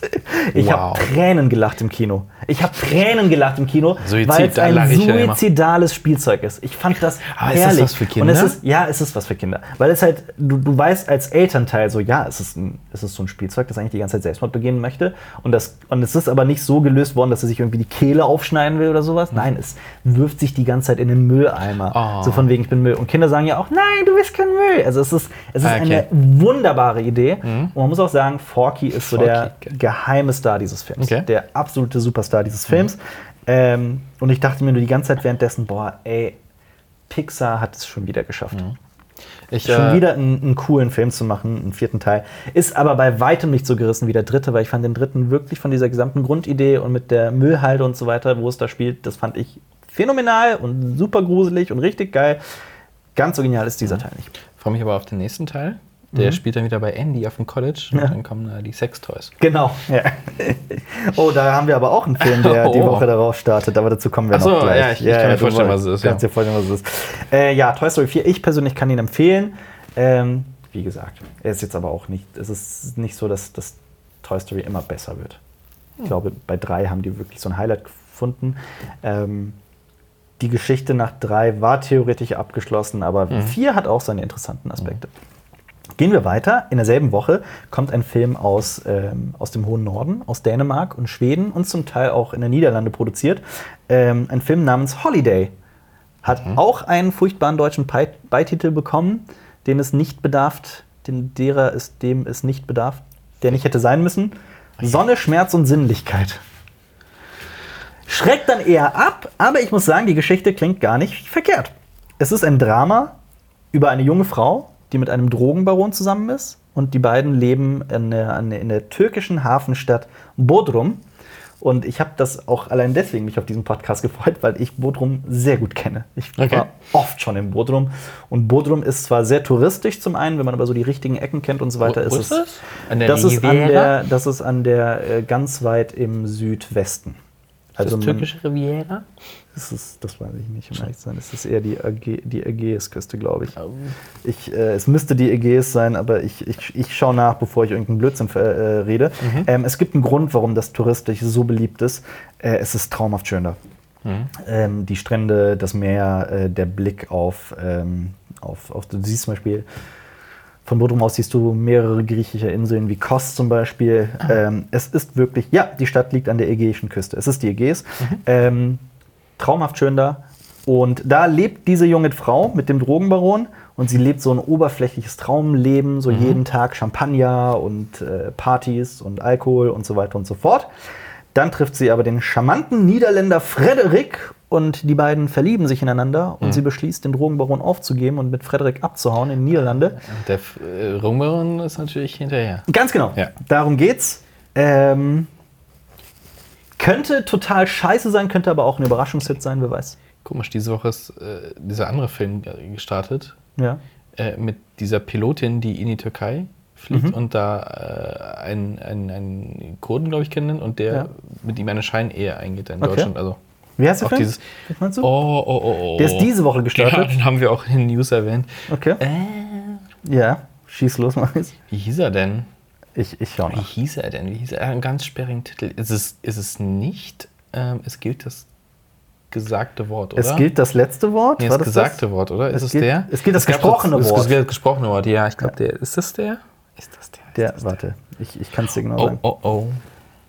Ich Wow. habe Tränen gelacht im Kino. Ich habe Tränen gelacht im Kino, weil es ein ich ja suizidales Spielzeug ist. Ich fand das Aber ist das herrlich. was für Kinder? Und es ist, ja, es ist was für Kinder. Weil es halt, du, du weißt als Elternteil so, ja, es ist, ein, es ist so ein Spielzeug, das eigentlich die ganze Zeit Selbstmord begehen möchte. Und, das, und es ist aber nicht so gelöst worden, dass er sich irgendwie die Kehle aufschneiden will oder sowas. Nein, es wirft sich die ganze Zeit in den Mülleimer. Oh. So von wegen, ich bin Müll. Und Kinder sagen ja auch, nein, du bist kein Müll. Also es ist, es ist Ah, okay. eine wunderbare Idee. Und man muss auch sagen, Forky ist so Forky, der geheime Star dieses Films. Okay. Der absolute Superstar dieses Films. Ähm, und ich dachte mir nur die ganze Zeit währenddessen, boah, ey, Pixar hat es schon wieder geschafft. Ich, Schon äh, wieder einen, einen coolen Film zu machen, einen vierten Teil. Ist aber bei weitem nicht so gerissen wie der dritte, weil ich fand den dritten wirklich von dieser gesamten Grundidee und mit der Müllhalde und so weiter, wo es da spielt, das fand ich phänomenal und super gruselig und richtig geil. Ganz so genial ist dieser Teil nicht. freue mich aber auf den nächsten Teil. Der spielt dann wieder bei Andy auf dem College und dann kommen da die Sextoys. Genau, ja. Oh, da haben wir aber auch einen Film, der die Oh. Woche darauf startet, aber dazu kommen wir Ach so, noch gleich. ja, ich- ich kann mir vorstellen, was es ist, Kannst ja. dir vorstellen, was es ist. Äh, ja, Toy Story 4, ich persönlich kann ihn empfehlen. Ähm, wie gesagt, er ist jetzt aber auch nicht, es ist nicht so, dass das Toy Story immer besser wird. Ich glaube, bei drei haben die wirklich so ein Highlight gefunden. Ähm, die Geschichte nach drei war theoretisch abgeschlossen, aber Mhm. vier hat auch seine interessanten Aspekte. Gehen wir weiter. In derselben Woche kommt ein Film aus, ähm, aus dem hohen Norden, aus Dänemark und Schweden und zum Teil auch in den Niederlande produziert. Ähm, ein Film namens Holiday. Hat auch einen furchtbaren deutschen Pei- Beititel bekommen, den es nicht bedarf, den, derer es dem es nicht bedarf, der nicht hätte sein müssen. Sonne, Schmerz und Sinnlichkeit. Schreckt dann eher ab, aber ich muss sagen, die Geschichte klingt gar nicht verkehrt. Es ist ein Drama über eine junge Frau, die mit einem Drogenbaron zusammen ist. Und die beiden leben in der, in der- türkischen Hafenstadt Bodrum. Und ich habe das auch allein deswegen mich auf diesen Podcast gefreut, weil ich Bodrum sehr gut kenne. Ich Okay. war oft schon in Bodrum. Und Bodrum ist zwar sehr touristisch zum einen, wenn man aber so die richtigen Ecken kennt und so weiter. Wo- wo ist es, das? An der das, ist an der, das ist an der äh, ganz weit im Südwesten. Also das türkische Riviera? das, ist, das weiß ich nicht, um ehrlich zu sein. Es ist eher die, Äge, die Ägäisküste, glaube ich. Oh. ich äh, es müsste die Ägäis sein, aber ich, ich, ich schaue nach, bevor ich irgendeinen Blödsinn äh, rede. Ähm, es gibt einen Grund, warum das touristisch so beliebt ist. Äh, es ist traumhaft schön da. Ähm, die Strände, das Meer, äh, der Blick auf, ähm, auf, auf, du siehst zum Beispiel, von Bodrum aus siehst du mehrere griechische Inseln wie Kos zum Beispiel. Ähm, es ist wirklich, ja, die Stadt liegt an der ägäischen Küste. Es ist die Ägäis. Ähm, traumhaft schön da. Und da lebt diese junge Frau mit dem Drogenbaron und sie lebt so ein oberflächliches Traumleben, so jeden Tag Champagner und äh, Partys und Alkohol und so weiter und so fort. Dann trifft sie aber den charmanten Niederländer Frederik und die beiden verlieben sich ineinander und sie beschließt, den Drogenbaron aufzugeben und mit Frederik abzuhauen in die Niederlande. Der äh, Rumbaron ist natürlich hinterher. Ganz genau. Ja. Darum geht's. Ähm, könnte total scheiße sein, könnte aber auch ein Überraschungshit sein, wer weiß. Komisch, diese Woche ist äh, dieser andere Film äh, gestartet Ja. äh, mit dieser Pilotin, die in die Türkei fliegt Mhm. und da äh, einen, einen, einen Kurden, glaube ich, kennenlernt und der Ja. mit ihm eine Scheinehe eingeht in Okay. Deutschland. Also Wie heißt der Film? dieses. Was meinst du? Oh, oh, oh, oh. Der ist diese Woche Ja, gestartet. den haben wir auch in den News erwähnt. Okay. Äh, Ja, schieß los, Maurice. wie hieß er denn? Ich, ich schau Wie nach. hieß er denn? Wie hieß er? Einen ganz sperrigen Titel. Ist es, ist es nicht? Ähm, es gilt das gesagte Wort, oder? Es gilt das letzte Wort? Nee, War das das gesagte das? Wort, oder? Ist Es es gilt- der? es gilt das gab gesprochene das, Wort. Das, das gesprochene Wort, ja. Ich glaube, der. Ist das der? Ist das der? Ist Der, das warte, ich, ich kann es dir genau Oh, sagen. oh, oh.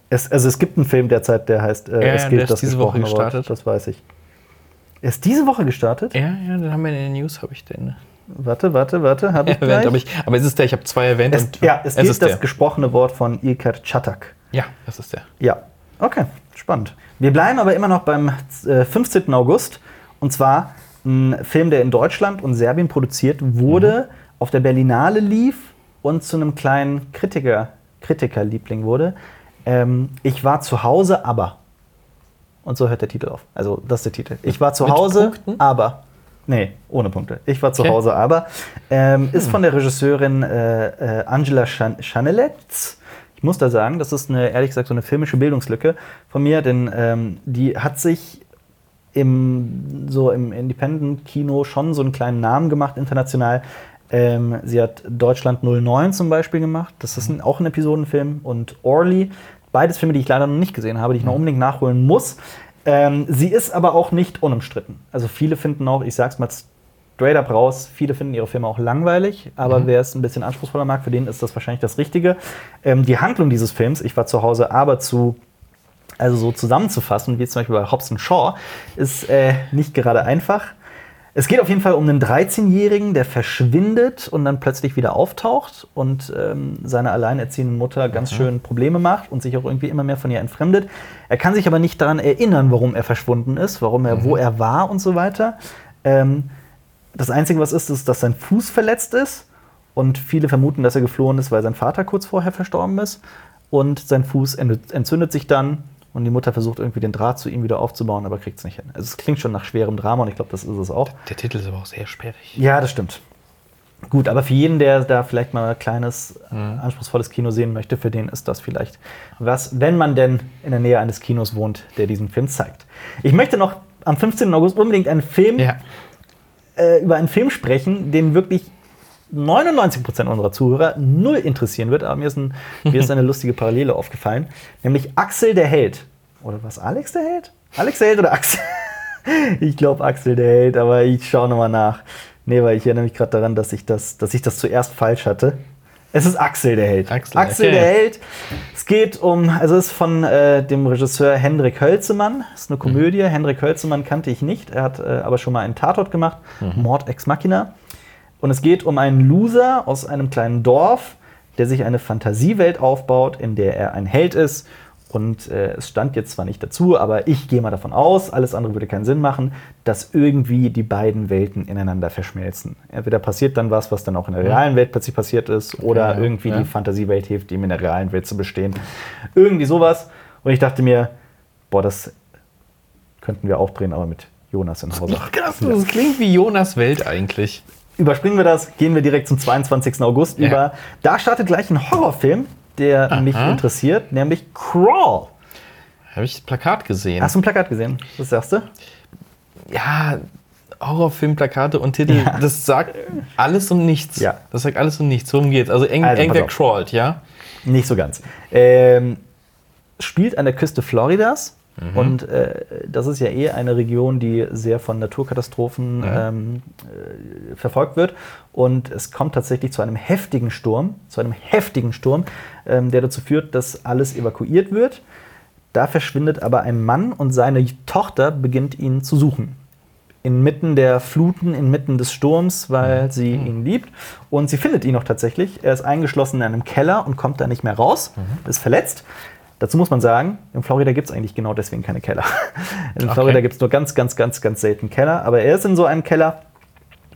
Es, also es gibt einen Film derzeit, der heißt äh, Ja, Es gilt der ist das diese Woche gesprochene Wort. gestartet. Das weiß ich. Er ist diese Woche gestartet? Ja, ja, den haben wir in den News, habe ich den Warte, warte, warte, habe ich erwähnt. gleich. Aber, ich, aber ist es der? Ich habe zwei erwähnt. es, und ja, es gilt ist das der. gesprochene Wort von Ilker Chatak. Ja, das ist der. Ja, okay, spannend. Wir bleiben aber immer noch beim äh, 15. August. Und zwar ein Film, der in Deutschland und Serbien produziert wurde, auf der Berlinale lief und zu einem kleinen Kritiker, Kritikerliebling wurde. Ähm, ich war zu Hause, aber. Und so hört der Titel auf. Also, das ist der Titel. Ich war zu Mit Hause, Punkten? aber. Nee, ohne Punkte. Ich war zu Okay. Hause, aber. Ähm, ist von der Regisseurin äh, äh, Angela Chan Chanelets. Ich muss da sagen, das ist eine, ehrlich gesagt, so eine filmische Bildungslücke von mir, denn ähm, die hat sich im, so im Independent-Kino schon so einen kleinen Namen gemacht, international. Ähm, sie hat Deutschland 09 zum Beispiel gemacht. Das ist ein, auch ein Episodenfilm. Und Orly. Beides Filme, die ich leider noch nicht gesehen habe, die ich noch unbedingt nachholen muss. Ähm, sie ist aber auch nicht unumstritten. Also viele finden auch, ich sag's mal straight up raus, viele finden ihre Filme auch langweilig, aber wer es ein bisschen anspruchsvoller mag, für den ist das wahrscheinlich das Richtige. Ähm, die Handlung dieses Films, ich war zu Hause aber zu also so zusammenzufassen, wie zum Beispiel bei Hobbs Shaw, ist äh, nicht gerade einfach. Es geht auf jeden Fall um einen 13-Jährigen, der verschwindet und dann plötzlich wieder auftaucht und ähm, seiner alleinerziehenden Mutter ganz schön Probleme macht und sich auch irgendwie immer mehr von ihr entfremdet. Er kann sich aber nicht daran erinnern, warum er verschwunden ist, warum er, wo er war und so weiter. Ähm, das Einzige, was ist, ist, dass sein Fuß verletzt ist und viele vermuten, dass er geflohen ist, weil sein Vater kurz vorher verstorben ist. Und sein Fuß ent- entzündet sich dann und die Mutter versucht irgendwie den Draht zu ihm wieder aufzubauen, aber kriegt es nicht hin. Also es klingt schon nach schwerem Drama und ich glaube, das ist es auch. Der Titel ist aber auch sehr sperrig. Ja, das stimmt. Gut, aber für jeden, der da vielleicht mal ein kleines, äh, anspruchsvolles Kino sehen möchte, für den ist das vielleicht was, wenn man denn in der Nähe eines Kinos wohnt, der diesen Film zeigt. Ich möchte noch am 15. August unbedingt einen Film Ja. äh, über einen Film sprechen, den wirklich 99% unserer Zuhörer null interessieren wird, aber mir ist, ein, mir ist eine lustige Parallele aufgefallen, nämlich Axel der Held. Oder was, Alex der Held? Alex der Held oder Axel? ich glaube Axel der Held, aber ich schaue nochmal nach. Nee, weil ich erinnere mich gerade daran, dass ich, das, dass ich das zuerst falsch hatte. Es ist Axel der Held. Axel, okay. der Held. Es geht um, also es ist von äh, dem Regisseur Hendrik Hölzemann. Es ist eine Komödie. Hendrik Hölzemann kannte ich nicht. Er hat äh, aber schon mal einen Tatort gemacht. Mord ex Machina. Und es geht um einen Loser aus einem kleinen Dorf, der sich eine Fantasiewelt aufbaut, in der er ein Held ist. Und äh, es stand jetzt zwar nicht dazu, aber ich gehe mal davon aus, alles andere würde keinen Sinn machen, dass irgendwie die beiden Welten ineinander verschmelzen. Entweder passiert dann was, was dann auch in der realen Welt plötzlich passiert ist, oder Ja, irgendwie ja. die Fantasiewelt hilft ihm in der realen Welt zu bestehen. Irgendwie sowas. Und ich dachte mir, boah, das könnten wir auch drehen, aber mit Jonas in Hausach. Das, das klingt wie Jonas Welt eigentlich. Überspringen wir das, gehen wir direkt zum 22. August Ja. über. Da startet gleich ein Horrorfilm, der mich interessiert, nämlich Crawl. Habe ich das Plakat gesehen. Hast du ein Plakat gesehen? Das sagst du? ja, Horrorfilmplakate und Titel, Ja. das sagt alles und nichts. Ja. Das sagt alles und nichts. Worum geht's? Also, eng, Also, irgendwer crawlt, ja? Nicht so ganz. Ähm, spielt an der Küste Floridas. Und äh, das ist ja eh eine Region, die sehr von Naturkatastrophen ähm, äh, verfolgt wird. Und es kommt tatsächlich zu einem heftigen Sturm, zu einem heftigen Sturm, ähm, der dazu führt, dass alles evakuiert wird. Da verschwindet aber ein Mann und seine Tochter beginnt ihn zu suchen. Inmitten der Fluten, inmitten des Sturms, weil sie ihn liebt. Und sie findet ihn auch tatsächlich. Er ist eingeschlossen in einem Keller und kommt da nicht mehr raus, ist verletzt. Dazu muss man sagen, in Florida gibt es eigentlich genau deswegen keine Keller. In Okay. Florida gibt es nur ganz, ganz, ganz, ganz selten Keller. Aber er ist in so einem Keller.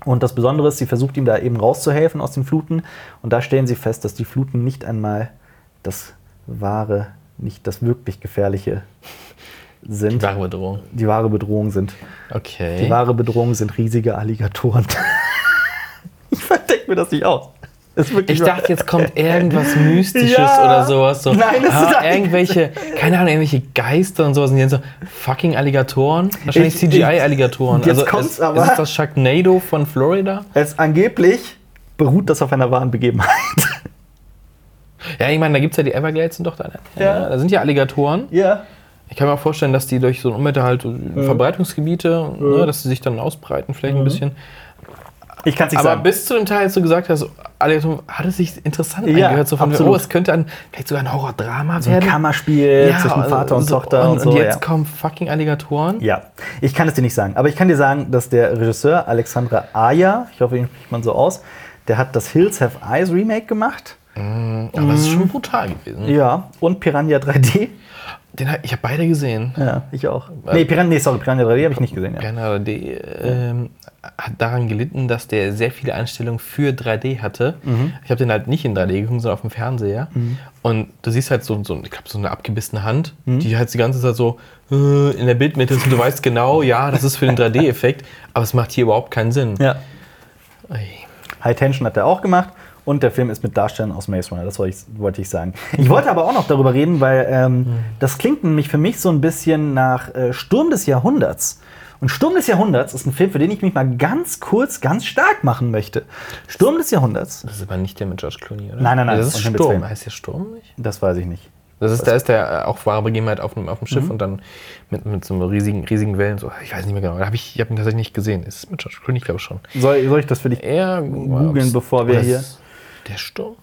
Und das Besondere ist, sie versucht ihm da eben rauszuhelfen aus den Fluten. Und da stellen sie fest, dass die Fluten nicht einmal das wahre, nicht das wirklich gefährliche sind. Wahre Bedrohung. Die wahre Bedrohung sind. Okay. Die wahre Bedrohung sind riesige Alligatoren. ich verdenke mir das nicht aus. Ich dachte, jetzt kommt irgendwas Mystisches Ja. oder sowas. So, Nein, das ah, ist irgendwelche, keine Ahnung, irgendwelche Geister und sowas. Und die sind so fucking Alligatoren. Wahrscheinlich Ich- CGI-Alligatoren. jetzt Also kommt's ist, aber. ist es das Sharknado von Florida? Es angeblich beruht das auf einer wahren Begebenheit. Ja, ich meine, da gibt es ja die Everglades sind doch da. Ja. Da sind ja Alligatoren. ja. Ich kann mir auch vorstellen, dass die durch so ein Unwetter halt so Verbreitungsgebiete, ne, dass sie sich dann ausbreiten, vielleicht ein bisschen. Ich kann es nicht Aber sagen. bis zu dem Teil, als du gesagt hast, hat es sich interessant Ja, angehört. So von, absolut. oh, es könnte ein, vielleicht sogar ein Horror-Drama so ein werden. Kammerspiel zwischen Vater und so, Tochter und, und, so. jetzt ja. kommen fucking Alligatoren. Ja, ich kann es dir nicht sagen. Aber ich kann dir sagen, dass der Regisseur Alexandra Aya, ich hoffe, ihn spricht man so aus, der hat das Hills Have Eyes Remake gemacht. Aber es ist schon brutal gewesen. Ja. Und Piranha 3D. Den, ich habe beide gesehen. Ja, ich auch. Nee, Piranha, nee, sorry, Piranha 3D habe ich nicht gesehen. Ja. Piranha 3D ähm, hat daran gelitten, dass der sehr viele Einstellungen für 3D hatte. Mhm. Ich habe den halt nicht in 3D geguckt, sondern auf dem Fernseher. Und du siehst halt so, so ich glaube, so eine abgebissene Hand, Mhm. die halt die ganze Zeit so äh, in der Bildmitte ist und du weißt genau, ja, das ist für den 3D-Effekt, aber es macht hier überhaupt keinen Sinn. ja. High Tension hat er auch gemacht. Und der Film ist mit Darstellern aus Maze Runner, das wollte ich, wollte ich sagen. Ich wollte aber auch noch darüber reden, weil ähm, das klingt nämlich für mich so ein bisschen nach äh, Sturm des Jahrhunderts. Und Sturm des Jahrhunderts ist ein Film, für den ich mich mal ganz kurz, ganz stark machen möchte. Sturm des Jahrhunderts, Das ist aber nicht der mit George Clooney, oder? Nein, nein, nein, Das um ist Sturm. Heißt der Sturm nicht? das weiß ich nicht. Das ist, da ist der äh, auch wahre Begebenheit auf dem, auf dem Mhm. Schiff und dann mit, mit so riesigen, riesigen Wellen. So, ich weiß nicht mehr genau. Hab ich ich habe ihn tatsächlich nicht gesehen. Ist es mit George Clooney, ich glaube schon. Soll, soll ich das für dich? Eher Googeln, bevor wir hier- Der Sturm?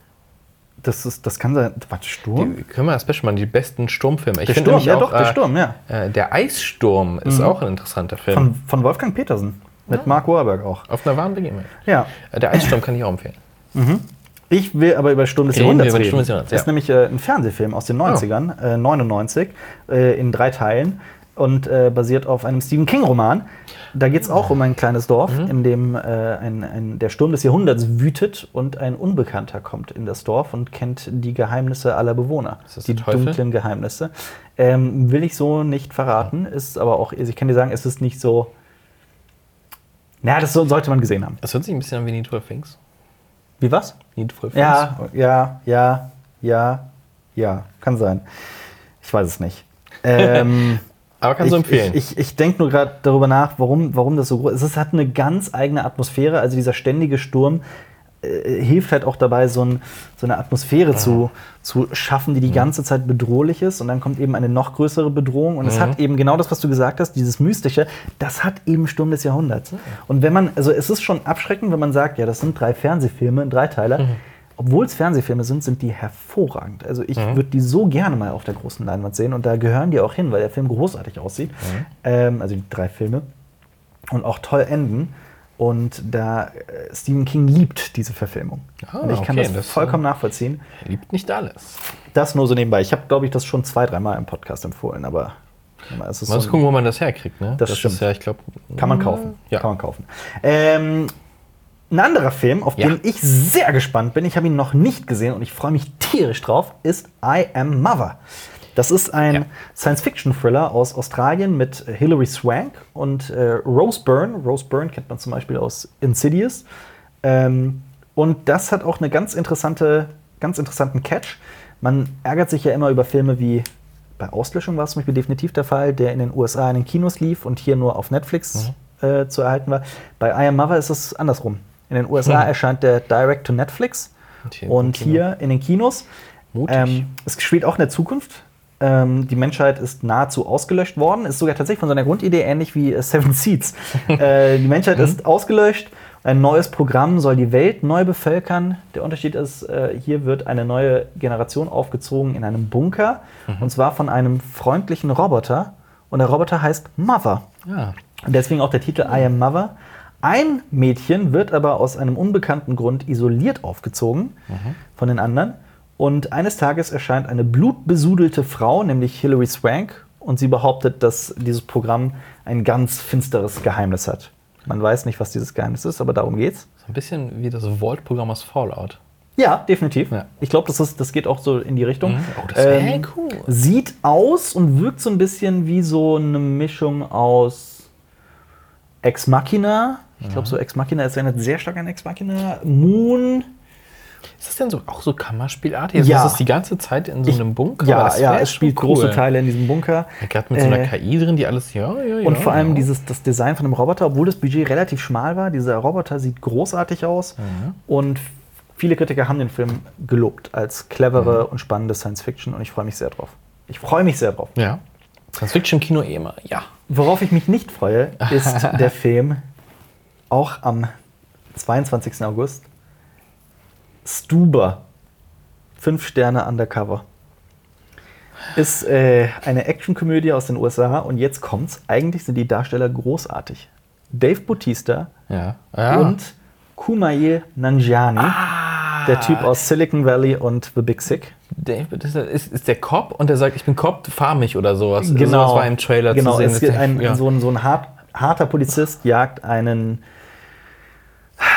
Das, ist, das kann sein. Was, Sturm? Die, können wir das Special machen? Die besten Sturmfilme. Ich der Sturm, ja auch, doch, der äh, Sturm, ja. Äh, der Eissturm ist auch ein interessanter Film. Von, von Wolfgang Petersen. Mit Mark Wahlberg auch. auf einer wahren Begebenheit. Ja. Äh, Der Eissturm kann ich auch empfehlen. Ich will aber über Sturm des Jahrhunderts reden. Des Jahrhunderts, Das ist ja. nämlich äh, ein Fernsehfilm aus den 90ern, äh, 99, äh, in drei Teilen und äh, basiert auf einem Stephen King-Roman. Da geht es auch um ein kleines Dorf, Mhm. in dem äh, ein, ein, der Sturm des Jahrhunderts wütet und ein Unbekannter kommt in das Dorf und kennt die Geheimnisse aller Bewohner. Die dunklen Geheimnisse. Ähm, will ich so nicht verraten, ist aber auch, also ich kann dir sagen, es ist nicht so. Na, das so, sollte man gesehen haben. Das hört sich ein bisschen an wie Need for Things. Wie was? Need for Things. Ja, ja, ja, ja, ja, kann sein. Ich weiß es nicht. Ähm, Aber kannst du ich, empfehlen. Ich, ich, ich denke nur gerade darüber nach, warum, warum das so groß ist. Es hat eine ganz eigene Atmosphäre. Also dieser ständige Sturm äh, hilft halt auch dabei, so, ein, so eine Atmosphäre zu, zu schaffen, die die ganze Zeit bedrohlich ist. Und dann kommt eben eine noch größere Bedrohung. Und es hat eben genau das, was du gesagt hast, dieses Mystische, das hat eben Sturm des Jahrhunderts. Und wenn man, also es ist schon abschreckend, wenn man sagt, ja, das sind drei Fernsehfilme, ein Dreiteiler. Obwohl es Fernsehfilme sind, sind die hervorragend. Also ich würde die so gerne mal auf der großen Leinwand sehen und da gehören die auch hin, weil der Film großartig aussieht. Ähm, also die drei Filme. Und auch toll enden. Und da äh, Stephen King liebt diese Verfilmung. Ah, und ich kann okay, das, das, vollkommen nachvollziehen. Er liebt nicht alles. Das nur so nebenbei. Ich habe, glaube ich, das schon zwei, dreimal im Podcast empfohlen, aber es ist Man muss so, gucken, wo man das herkriegt. Ne? Das stimmt. Ist ja, ich glaube, kann man kaufen. Ja. Kann man kaufen. Ähm, ein anderer Film, auf Ja. den ich sehr gespannt bin, ich habe ihn noch nicht gesehen und ich freue mich tierisch drauf, ist I Am Mother. Das ist ein Ja. Science-Fiction-Thriller aus Australien mit Hilary Swank und äh, Rose Byrne. Rose Byrne kennt man zum Beispiel aus Insidious. Ähm, und das hat auch eine ganz interessante, ganz interessanten Catch. Man ärgert sich ja immer über Filme wie bei Auslöschung war es zum Beispiel definitiv der Fall, der in den USA in den Kinos lief und hier nur auf Netflix äh, zu erhalten war. Bei I Am Mother ist es andersrum. In den USA Hm. erscheint der Direct to Netflix Und hier und Kino. hier in den Kinos. Ähm, es spielt auch in der Zukunft. Ähm, die Menschheit ist nahezu ausgelöscht worden. Ist sogar tatsächlich von seiner Grundidee ähnlich wie äh, Seven Seeds. äh, die Menschheit Mhm. ist ausgelöscht. Ein neues Programm soll die Welt neu bevölkern. Der Unterschied ist, äh, hier wird eine neue Generation aufgezogen in einem Bunker. Mhm. Und zwar von einem freundlichen Roboter. Und der Roboter heißt Mother. Ja. Und deswegen auch der Titel I Am Mother. Ein Mädchen wird aber aus einem unbekannten Grund isoliert aufgezogen von den anderen. Und eines Tages erscheint eine blutbesudelte Frau, nämlich Hilary Swank, und sie behauptet, dass dieses Programm ein ganz finsteres Geheimnis hat. Man weiß nicht, was dieses Geheimnis ist, aber darum geht's. So ein bisschen wie das Vault-Programm aus Fallout. Ja, definitiv. Ja. Ich glaube, das, ist- das geht auch so in die Richtung. Mhm. Oh, das wär cool. Sieht aus und wirkt so ein bisschen wie so eine Mischung aus Ex Machina. Ich glaube, so Ex Machina ist erinnert sehr stark an Ex Machina. Moon Ist das denn so auch so Kammerspielartig? Also Ja. Ist das die ganze Zeit in so einem Bunker? Ja, ja, es spielt cool. große Teile in diesem Bunker. Ja, Gerade mit so einer Äh, KI drin, die alles, ja, ja, ja. Und vor allem ja. dieses, das Design von dem Roboter, obwohl das Budget relativ schmal war, dieser Roboter sieht großartig aus. Mhm. Und viele Kritiker haben den Film gelobt als clevere Mhm. und spannende Science Fiction und ich freue mich sehr drauf. Ich freue mich sehr drauf. Ja. Science Fiction im Kino eh immer, ja. Worauf ich mich nicht freue, ist der Film auch am 22. August. Stuber. Fünf Sterne Undercover. Ist äh, eine Actionkomödie aus den USA und jetzt kommt's. Eigentlich sind die Darsteller großartig. Dave Bautista Ja. ja. und Kumail Nanjiani, der Typ aus Silicon Valley und The Big Sick. David ist, ist, ist der Cop und der sagt, ich bin Cop, fahr mich oder sowas. Genau. Sowas war im Trailer genau, zu sehen. Ein, ja. so ein, so ein hart, harter Polizist jagt einen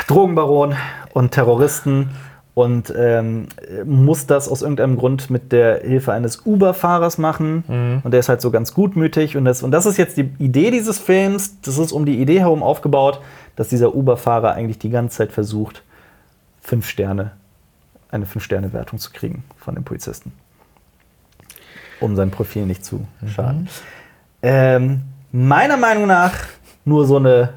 Drogenbaron und Terroristen und ähm, muss das aus irgendeinem Grund mit der Hilfe eines Uber-Fahrers machen. Mhm. Und der ist halt so ganz gutmütig. Und das, und das ist jetzt die Idee dieses Films. Das ist um die Idee herum aufgebaut, dass dieser Uber-Fahrer eigentlich die ganze Zeit versucht, fünf Sterne, eine Fünf-Sterne-Wertung zu kriegen von dem Polizisten. Um sein Profil nicht zu schaden. Ähm, meiner Meinung nach nur so eine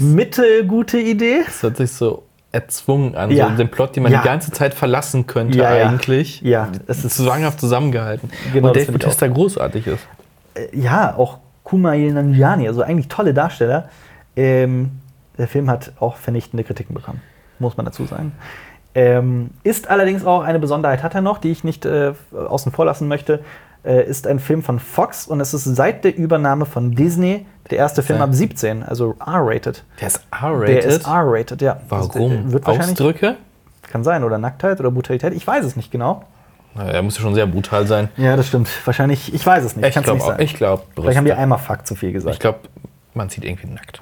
mittelgute Idee. Das hört sich so erzwungen an, Ja. so den Plot, den man Ja. die ganze Zeit verlassen könnte Ja, eigentlich. Ja, es ist- zwanghaft zusammengehalten. Genau, und das Dave Bautista großartig ist. Äh, ja, auch Kumail Nanjiani, also eigentlich tolle Darsteller. Ähm, der Film hat auch vernichtende Kritiken bekommen, muss man dazu sagen. Ähm, ist allerdings auch eine Besonderheit, hat er noch, die ich nicht äh, außen vor lassen möchte. Äh, ist ein Film von Fox und es ist seit der Übernahme von Disney der erste Film ab 17, also R-rated. Der ist Der R-rated. ist R-rated, ja. Das, Warum? äh, wahrscheinlich, Ausdrücke? kann sein, oder Nacktheit oder Brutalität, ich weiß es nicht genau. Na, Er muss ja schon sehr brutal sein. Ja, das stimmt. Wahrscheinlich, ich weiß es nicht. Ich glaube nicht auch. sagen. Ich glaube, Vielleicht haben wir einmal Fuck zu viel gesagt. Ich glaube, man sieht irgendwie nackt.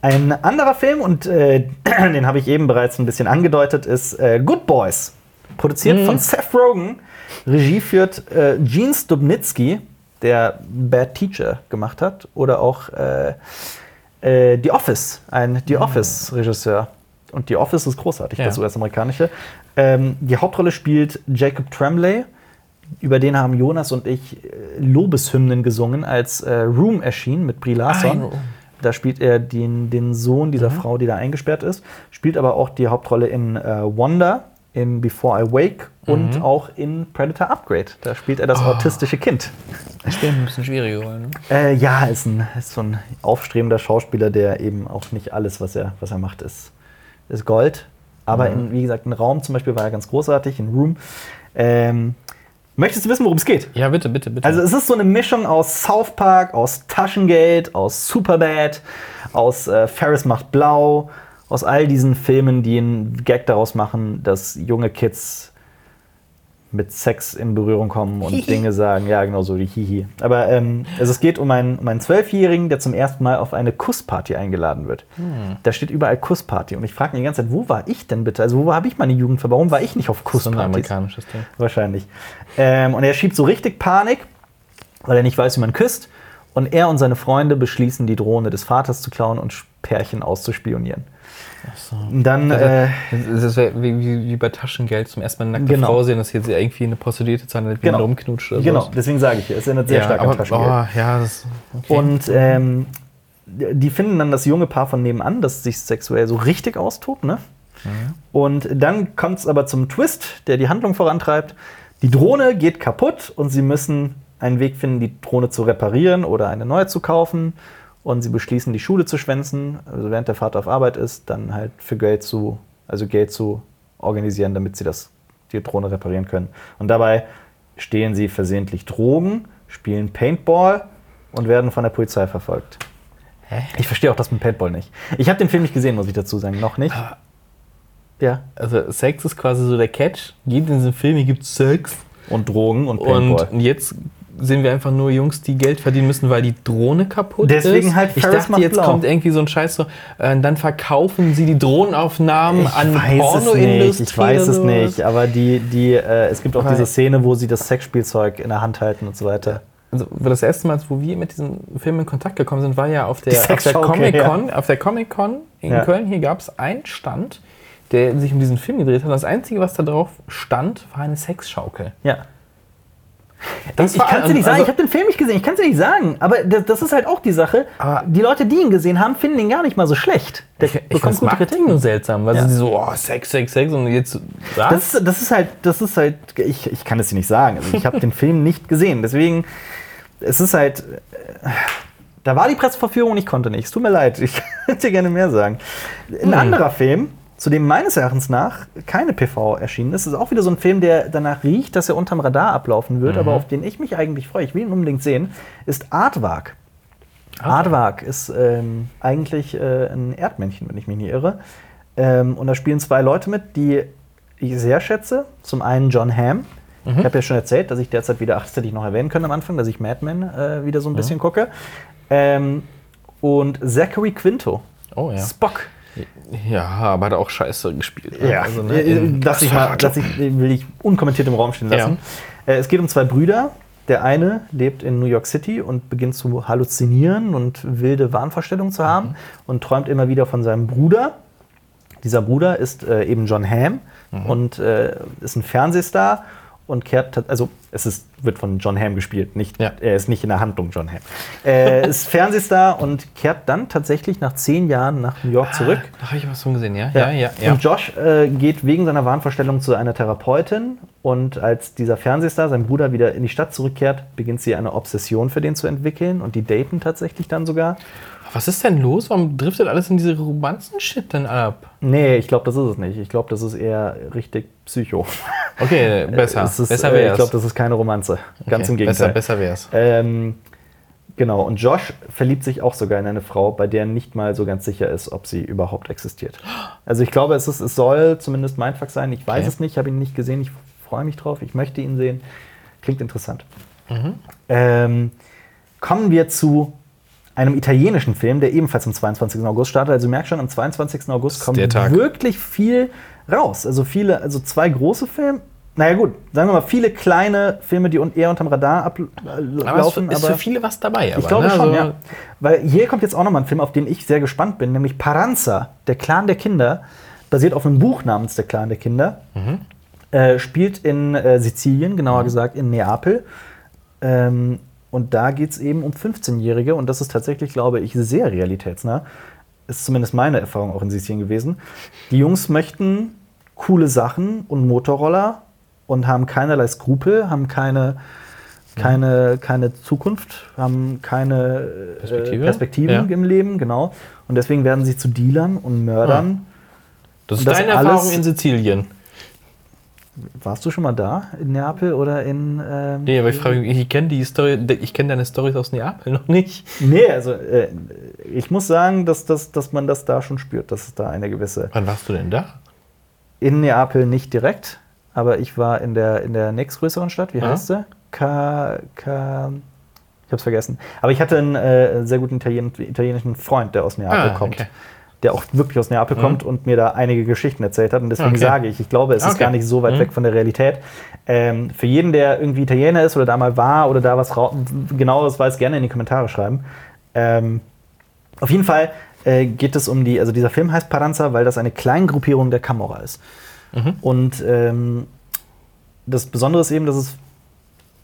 Ein anderer Film, und äh, den habe ich eben bereits ein bisschen angedeutet, ist äh, Good Boys. Produziert von Seth Rogen. Regie führt äh, Gene Stubnitsky, der Bad Teacher gemacht hat. Oder auch äh, äh, The Office, ein The Office-Regisseur. Und The Office ist großartig, Ja. das US-amerikanische. Ähm, die Hauptrolle spielt Jacob Tremblay. Über den haben Jonas und ich äh, Lobeshymnen gesungen, als äh, Room erschien mit Brie Larson. Ah, Da spielt er den, den Sohn dieser Frau, die da eingesperrt ist. Spielt aber auch die Hauptrolle in äh, Wonder, in Before I Wake und auch in Predator Upgrade. Da spielt er das autistische Kind. Das Spiel ein bisschen schwieriger geworden. Ne? Äh, ja, ist, ein, ist so ein aufstrebender Schauspieler, der eben auch nicht alles, was er, was er macht, ist, ist Gold. Aber in, wie gesagt, in Raum zum Beispiel war er ganz großartig, in Room. Ähm, möchtest du wissen, worum es geht? Ja, bitte, bitte, bitte. Also es ist so eine Mischung aus South Park, aus Taschengeld, aus Superbad, aus äh, Ferris macht blau, aus all diesen Filmen, die einen Gag daraus machen, dass junge Kids mit Sex in Berührung kommen und Dinge sagen. Ja, genau so, die Hihi. Aber ähm, also es geht um einen, um einen Zwölfjährigen, der zum ersten Mal auf eine Kussparty eingeladen wird. Da steht überall Kussparty. Und ich frage mich die ganze Zeit, wo war ich denn bitte? Also wo habe ich meine Jugend verbracht? Warum war ich nicht auf so ein Kusspartys? amerikanisches Ding. Wahrscheinlich. Ähm, und er schiebt so richtig Panik, weil er nicht weiß, wie man küsst. Und er und seine Freunde beschließen, die Drohne des Vaters zu klauen und Pärchen auszuspionieren. Und dann, äh, Das ist wie, wie, wie bei Taschengeld zum ersten Mal eine nackte Genau. Frau sehen, dass jetzt irgendwie eine Prostituierte sein, wie Genau. rumknutscht oder genau, sowas. deswegen sage ich, es erinnert sehr ja, stark an aber, Taschengeld. oh, ja, das, okay. Und ähm, die finden dann das junge Paar von nebenan, das sich sexuell so richtig austobt. Ne? Und dann kommt es aber zum Twist, der die Handlung vorantreibt. Die Drohne geht kaputt und sie müssen einen Weg finden, die Drohne zu reparieren oder eine neue zu kaufen. Und sie beschließen, die Schule zu schwänzen, also während der Vater auf Arbeit ist, dann halt für Geld zu, also Geld zu organisieren, damit sie das, die Drohne reparieren können. Und dabei stehlen sie versehentlich Drogen, spielen Paintball und werden von der Polizei verfolgt. Hä? Ich verstehe auch das mit Paintball nicht. Ich habe den Film nicht gesehen, muss ich dazu sagen. Noch nicht. Ja. also Sex ist quasi so der Catch. Geht in diesem Film, hier gibt es Sex. Und Drogen und Paintball. Und jetzt sehen wir einfach nur Jungs, die Geld verdienen müssen, weil die Drohne kaputt Deswegen ist. halt ich Ferris dachte, macht jetzt blau. kommt irgendwie so ein Scheiß so, äh, dann verkaufen sie die Drohnenaufnahmen ich an Pornoindustrie. ich weiß es nicht, aber die, die, äh, es gibt auch Weil- diese Szene, wo sie das Sexspielzeug in der Hand halten und so weiter. Also das erste Mal, wo wir mit diesem Film in Kontakt gekommen sind, war ja auf der, auf der Sexschaukel, Comic Con. Auf der Comic Con in Ja. Köln. Hier gab es einen Stand, der sich um diesen Film gedreht hat. Das Einzige, was da drauf stand, war eine Sexschaukel. Ja. Das ich kann es dir nicht sagen, also- ich habe den Film nicht gesehen, ich kann es dir nicht sagen. Aber das, das ist halt auch die Sache. Aber- die Leute, die ihn gesehen haben, finden ihn gar nicht mal so schlecht. Der Ich, ich das Marketing nur seltsam, weil Ja. sie so, oh, Sex, Sex, Sex und jetzt? Das, ist- das ist halt, das ist halt, ich, ich kann es dir nicht sagen. Also ich habe den Film nicht gesehen. Deswegen, es ist halt, äh, da war die Presseverführung und ich konnte nicht. Es tut mir leid, ich hätte dir gerne mehr sagen. Ein anderer Film, zu dem meines Erachtens nach keine PV erschienen ist, ist auch wieder so ein Film, der danach riecht, dass er unterm Radar ablaufen wird, aber auf den ich mich eigentlich freue, ich will ihn unbedingt sehen, ist Aardvark. Aardvark ist ähm, eigentlich äh, ein Erdmännchen, wenn ich mich nicht irre. Ähm, und da spielen zwei Leute mit, die ich sehr schätze. Zum einen John Hamm. Ich habe ja schon erzählt, dass ich derzeit wieder, ach, das hätte ich noch erwähnen können am Anfang, dass ich Mad Men äh, wieder so ein bisschen gucke. Ähm, und Zachary Quinto. oh ja. Spock. Ja, aber hat auch scheiße gespielt. ne? Ja, Also, ne, äh, in- lass ich mal, lass ich, will ich unkommentiert im Raum stehen lassen. Äh, es geht um zwei Brüder. Der eine lebt in New York City und beginnt zu halluzinieren und wilde Wahnvorstellungen zu haben und träumt immer wieder von seinem Bruder. Dieser Bruder ist äh, eben John Hamm und äh, ist ein Fernsehstar und kehrt, also es ist, wird von John Hamm gespielt, nicht, Ja. er ist nicht in der Handlung John Hamm. Er ist Fernsehstar und kehrt dann tatsächlich nach zehn Jahren nach New York zurück. Da habe ich was von gesehen, ja? Ja, ja, ja. Und Josh äh, geht wegen seiner Wahnvorstellung zu einer Therapeutin und als dieser Fernsehstar, sein Bruder, wieder in die Stadt zurückkehrt, beginnt sie eine Obsession für den zu entwickeln und die daten tatsächlich dann sogar. Was ist denn los? Warum driftet alles in diese Romanzen-Shit denn ab? Nee, ich glaube, das ist es nicht. Ich glaube, das ist eher richtig Psycho. Okay, besser. Es ist, besser äh, wär's. Ich glaube, das ist keine Romanze. Ganz Okay, im Gegenteil. Besser, besser wär's. Ähm, genau, und Josh verliebt sich auch sogar in eine Frau, bei der nicht mal so ganz sicher ist, ob sie überhaupt existiert. Also ich glaube, es, ist, es soll zumindest Mindfuck sein. Ich weiß Okay. es nicht, ich habe ihn nicht gesehen, ich freue mich drauf, ich möchte ihn sehen. Klingt interessant. Mhm. Ähm, kommen wir zu einem italienischen Film, der ebenfalls am 22. August startet. Also du merkst schon, am 22. August kommt wirklich viel raus. Also viele, also zwei große Filme. Naja gut, sagen wir mal, viele kleine Filme, die eher unterm Radar ablaufen. Aber es ist für viele was dabei. Aber, Ich glaube ne? schon, Also, ja. Weil hier kommt jetzt auch nochmal ein Film, auf den ich sehr gespannt bin, nämlich Paranza, der Clan der Kinder, basiert auf einem Buch namens Der Clan der Kinder. Mhm. Äh, spielt in äh, Sizilien, genauer gesagt in Neapel. Ähm, und da geht es eben um 15-Jährige und das ist tatsächlich, glaube ich, sehr realitätsnah. Ist zumindest meine Erfahrung auch in Sizilien gewesen. Die Jungs möchten coole Sachen und Motorroller und haben keinerlei Skrupel, haben keine, keine, keine Zukunft, haben keine äh, Perspektive? Perspektiven Ja. im Leben, genau. Und deswegen werden sie zu Dealern und Mördern. Das ist das deine Erfahrung in Sizilien. Warst du schon mal da? In Neapel oder in. Ähm, Nee, aber ich frage mich, ich kenne die Story, ich kenne deine Storys aus Neapel noch nicht. Nee, also äh, ich muss sagen, dass, dass, dass man das da schon spürt, dass es da eine gewisse. Wann warst du denn da? In Neapel nicht direkt, aber ich war in der, in der nächstgrößeren Stadt, wie Ja. heißt sie? Ka, Ka, ich hab's vergessen. Aber ich hatte einen äh, sehr guten Italien, italienischen Freund, der aus Neapel Ah, kommt. okay. Der auch wirklich aus Neapel kommt und mir da einige Geschichten erzählt hat. Und deswegen Okay. sage ich, ich glaube, es ist Okay. gar nicht so weit Mhm. weg von der Realität. Ähm, für jeden, der irgendwie Italiener ist oder da mal war oder da was genaueres weiß, gerne in die Kommentare schreiben. Ähm, auf jeden Fall äh, geht es um die, also dieser Film heißt Paranza, weil das eine Kleingruppierung der Camorra ist. Und ähm, das Besondere ist eben, dass es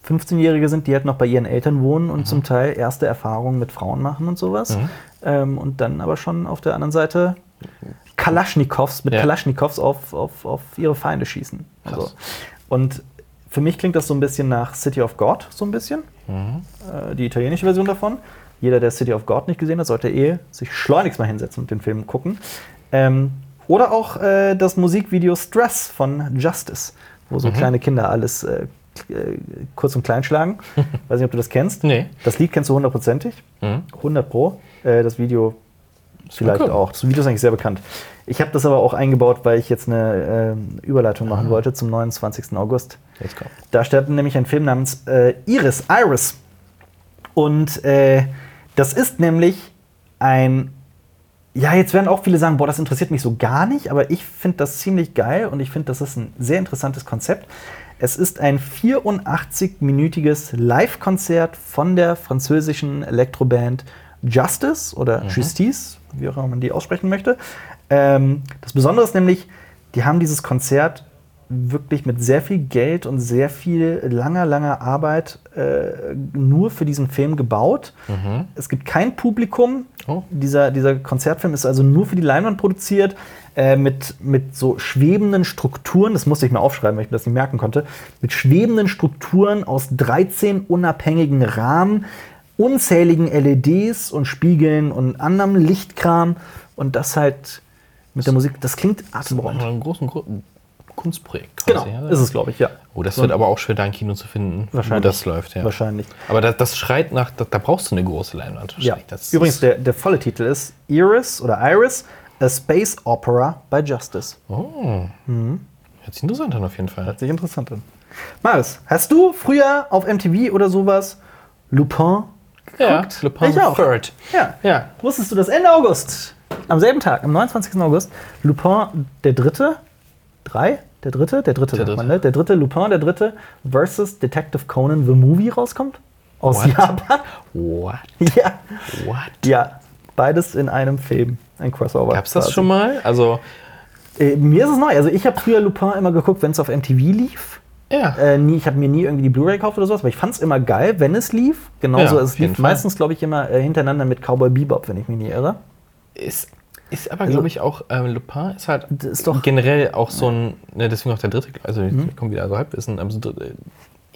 15-Jährige sind, die halt noch bei ihren Eltern wohnen und zum Teil erste Erfahrungen mit Frauen machen und sowas. Mhm. Ähm, und dann aber schon auf der anderen Seite Kalaschnikows, mit Ja. Kalaschnikows auf, auf, auf ihre Feinde schießen. Also, und für mich klingt das so ein bisschen nach City of God, so ein bisschen. Mhm. Äh, die italienische Version davon. Jeder, der City of God nicht gesehen hat, sollte eh sich schleunigst mal hinsetzen und den Film gucken. Ähm, oder auch äh, das Musikvideo Stress von Justice, wo Mhm. so kleine Kinder alles äh, äh, kurz und klein schlagen. Weiß nicht, ob du das kennst. Nee. Das Lied kennst du hundertprozentig. Mhm. 100 Pro. Äh, das Video vielleicht cool. auch. Das Video ist eigentlich sehr bekannt. Ich habe das aber auch eingebaut, weil ich jetzt eine ähm, Überleitung machen wollte zum 29. August. Jetzt komm. Da startet nämlich ein Film namens äh, Iris, Iris. Und äh, das ist nämlich ein. Ja, jetzt werden auch viele sagen, boah, das interessiert mich so gar nicht, aber ich finde das ziemlich geil und ich finde, das ist ein sehr interessantes Konzept. Es ist ein 84-minütiges Live-Konzert von der französischen Elektroband Justice oder Justice, wie auch immer man die aussprechen möchte. Ähm, das Besondere ist nämlich, die haben dieses Konzert wirklich mit sehr viel Geld und sehr viel langer, langer Arbeit äh, nur für diesen Film gebaut. Es gibt kein Publikum. Oh. Dieser, dieser Konzertfilm ist also nur für die Leinwand produziert, äh, mit, mit so schwebenden Strukturen. Das musste ich mir aufschreiben, weil ich mir das nicht merken konnte. Mit schwebenden Strukturen aus 13 unabhängigen Rahmen, unzähligen LEDs und Spiegeln und anderem Lichtkram. Und das halt mit der Musik. Das klingt atemberaubend. Ein großen Gru- Kunstprojekt. Genau, quasi, ja. ist es, glaube ich, ja. Oh, das wird aber auch schwer, dein Kino zu finden, wo Wahrscheinlich. das läuft. Ja. Wahrscheinlich. Aber das, das schreit nach, da, da brauchst du eine große Leinwand. Ja. Das Übrigens, der, der volle Titel ist Iris oder Iris, A Space Opera by Justice. oh. Hört sich interessant an auf jeden Fall. Hört sich interessant an. Marius, hast du früher auf MTV oder sowas Lupin Ja, geguckt? Le Pen ich auch. Third. Ja. Ja. Wusstest du, dass Ende August, am selben Tag, am 29. August, Lupin der Dritte, drei, der Dritte, der Dritte, Der sagt man, Dritte. ne? der Dritte, Lupin der Dritte versus Detective Conan the Movie rauskommt? Aus What? Japan? What? Ja. What? Ja, beides in einem Film, ein Crossover. Gab's das quasi. schon mal? Also, Äh, mir ist es neu. Also ich habe früher Lupin immer geguckt, wenn es auf MTV lief. ja. Äh, nie, ich habe mir nie irgendwie die Blu-ray gekauft oder sowas, aber ich fand es immer geil, wenn es lief. Genauso, Ja, es lief Fall. meistens, glaube ich, immer äh, hintereinander mit Cowboy Bebop, wenn ich mich nie irre. Ist, ist aber, glaube ich, auch, ähm, Lupin ist halt ist doch- generell auch so ein, ne, deswegen auch der dritte, also Mhm. ich komme wieder so Halbwissen, aber so, dritte-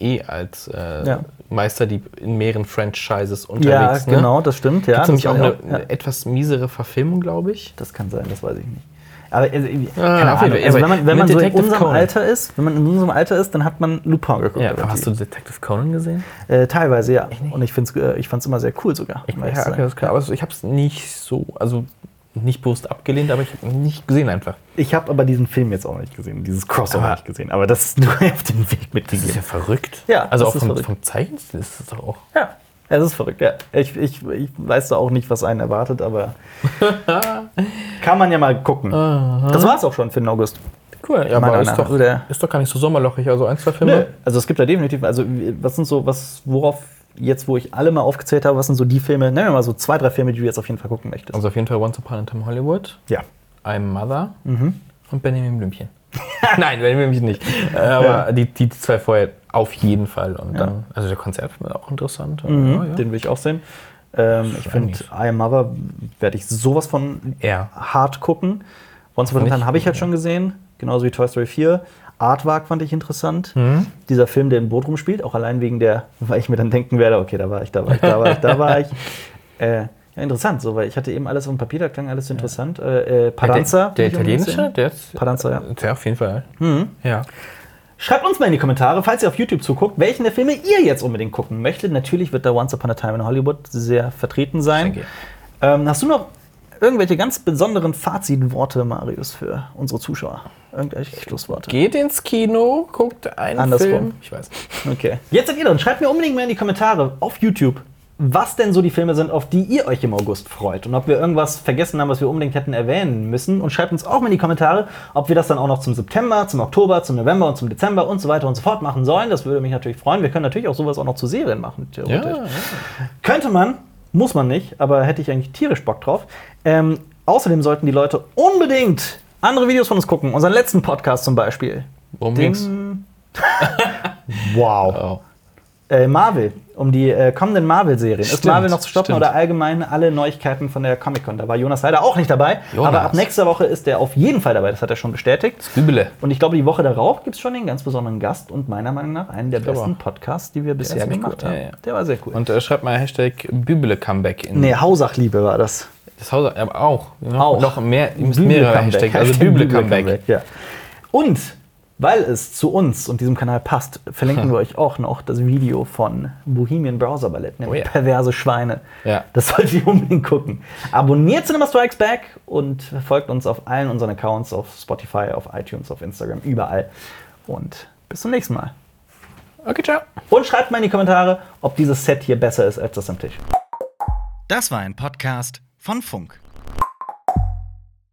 eh als äh, Ja. Meisterdieb in mehreren Franchises Ja, unterwegs. ne? genau, das stimmt. Ja, Gibt's nämlich auch eine, ja, ja. etwas miesere Verfilmung, glaube ich. Das kann sein, das weiß ich nicht. Aber also, keine Ah, jeden Ahnung. Also, wenn man, wenn man so in unserem Conan. Alter ist, wenn man in unserem Alter ist, dann hat man Lupin geguckt. Ja, hast du. Detective Conan gesehen? äh, teilweise, ja. nicht? Und ich, find's, äh, ich fand es immer sehr cool sogar. ehrlich ja, okay, das klar. Aber ich habe es nicht so, also nicht bewusst abgelehnt, aber ich habe nicht gesehen einfach. Ich habe aber diesen Film jetzt auch nicht gesehen, dieses Crossover Aber- nicht gesehen. Aber das ist nur auf dem Weg mit Das ist ja verrückt. Ja, also auch vom, vom Zeichenstil ist es doch auch. Ja, es ist verrückt. Ja. Ich, ich, ich weiß da auch nicht, was einen erwartet, aber kann man ja mal gucken. Das war es auch schon für den August. Cool, ja, Meiner aber ist doch, ist doch gar nicht so sommerlochig. Also ein, zwei Filme. Nö, also es gibt da definitiv, also was sind so, was, worauf jetzt, wo ich alle mal aufgezählt habe, was sind so die Filme, nennen wir mal so zwei, drei Filme, die du jetzt auf jeden Fall gucken möchtest. Also auf jeden Fall Once Upon a Time Hollywood, ja. I'm Mother Mhm. und Benjamin Blümchen. Nein, Benjamin Blümchen nicht. Aber die, die zwei vorher auf jeden Fall. Und dann, also der Konzertfilm ist auch interessant. Mhm, Ja, ja. Den will ich auch sehen. Ähm, ich finde. I Am Mother werde ich sowas von Ja. hart gucken. Once Upon a Time habe ich halt schon gesehen, genauso wie Toy Story 4. Artwork fand ich interessant. Mhm. Dieser Film, der im Boot rumspielt, auch allein wegen der, weil ich mir dann denken werde, okay, da war ich, da war ich, da war ich, da war ich. Äh, ja, interessant, so, weil ich hatte eben alles auf dem Papier, da klang alles so interessant. Äh, äh, Paranza. Der, der italienische, der ist. Paranza, ja. Der auf jeden Fall. Ja. Schreibt uns mal in die Kommentare, falls ihr auf YouTube zuguckt, welchen der Filme ihr jetzt unbedingt gucken möchtet. Natürlich wird da Once Upon a Time in Hollywood sehr vertreten sein. Ähm, hast du noch irgendwelche ganz besonderen Fazitworte, Marius, für unsere Zuschauer? Irgendwelche Schlussworte? Geht ins Kino, guckt einen Andersrum. Film. Ich weiß. Okay. Jetzt seid ihr dran. Schreibt mir unbedingt mal in die Kommentare auf YouTube, was denn so die Filme sind, auf die ihr euch im August freut. Und ob wir irgendwas vergessen haben, was wir unbedingt hätten erwähnen müssen. Und schreibt uns auch mal in die Kommentare, ob wir das dann auch noch zum September, zum Oktober, zum November und zum Dezember und so weiter und so fort machen sollen. Das würde mich natürlich freuen. Wir können natürlich auch sowas auch noch zu Serien machen, Ja, theoretisch. ja. Könnte man, muss man nicht, aber hätte ich eigentlich tierisch Bock drauf. Ähm, außerdem sollten die Leute unbedingt andere Videos von uns gucken. Unseren letzten Podcast zum Beispiel. Worum Den- ging's? Wow. Oh. Äh, Marvel, um die äh, kommenden Marvel-Serien. Ist Marvel noch zu stoppen stimmt. oder allgemein alle Neuigkeiten von der Comic-Con? Da war Jonas leider auch nicht dabei. Jonas. Aber ab nächster Woche ist er auf jeden Fall dabei. Das hat er schon bestätigt. Bübele. Und ich glaube, die Woche darauf gibt es schon den ganz besonderen Gast und meiner Meinung nach einen der besten. Podcasts, die wir bisher gemacht cool. haben. Ja, ja. Der war sehr cool. Und äh, schreibt mal Hashtag Bübele Comeback in nee, Hausachliebe war das. das Haus. Aber auch. Noch, Auch. Noch mehr. Mehrere. Hashtags. Also Hashtag Bübele Büble Comeback. Ja. Und weil es zu uns und diesem Kanal passt, verlinken wir euch auch noch das Video von Bohemian Browser Ballett, nämlich Oh ja. Perverse Schweine. Ja. Das solltet ihr unbedingt gucken. Abonniert Cinema Strikes Back und folgt uns auf allen unseren Accounts, auf Spotify, auf iTunes, auf Instagram, überall. Und bis zum nächsten Mal. Okay, ciao. Und schreibt mal in die Kommentare, ob dieses Set hier besser ist als das am Tisch. Das war ein Podcast von Funk.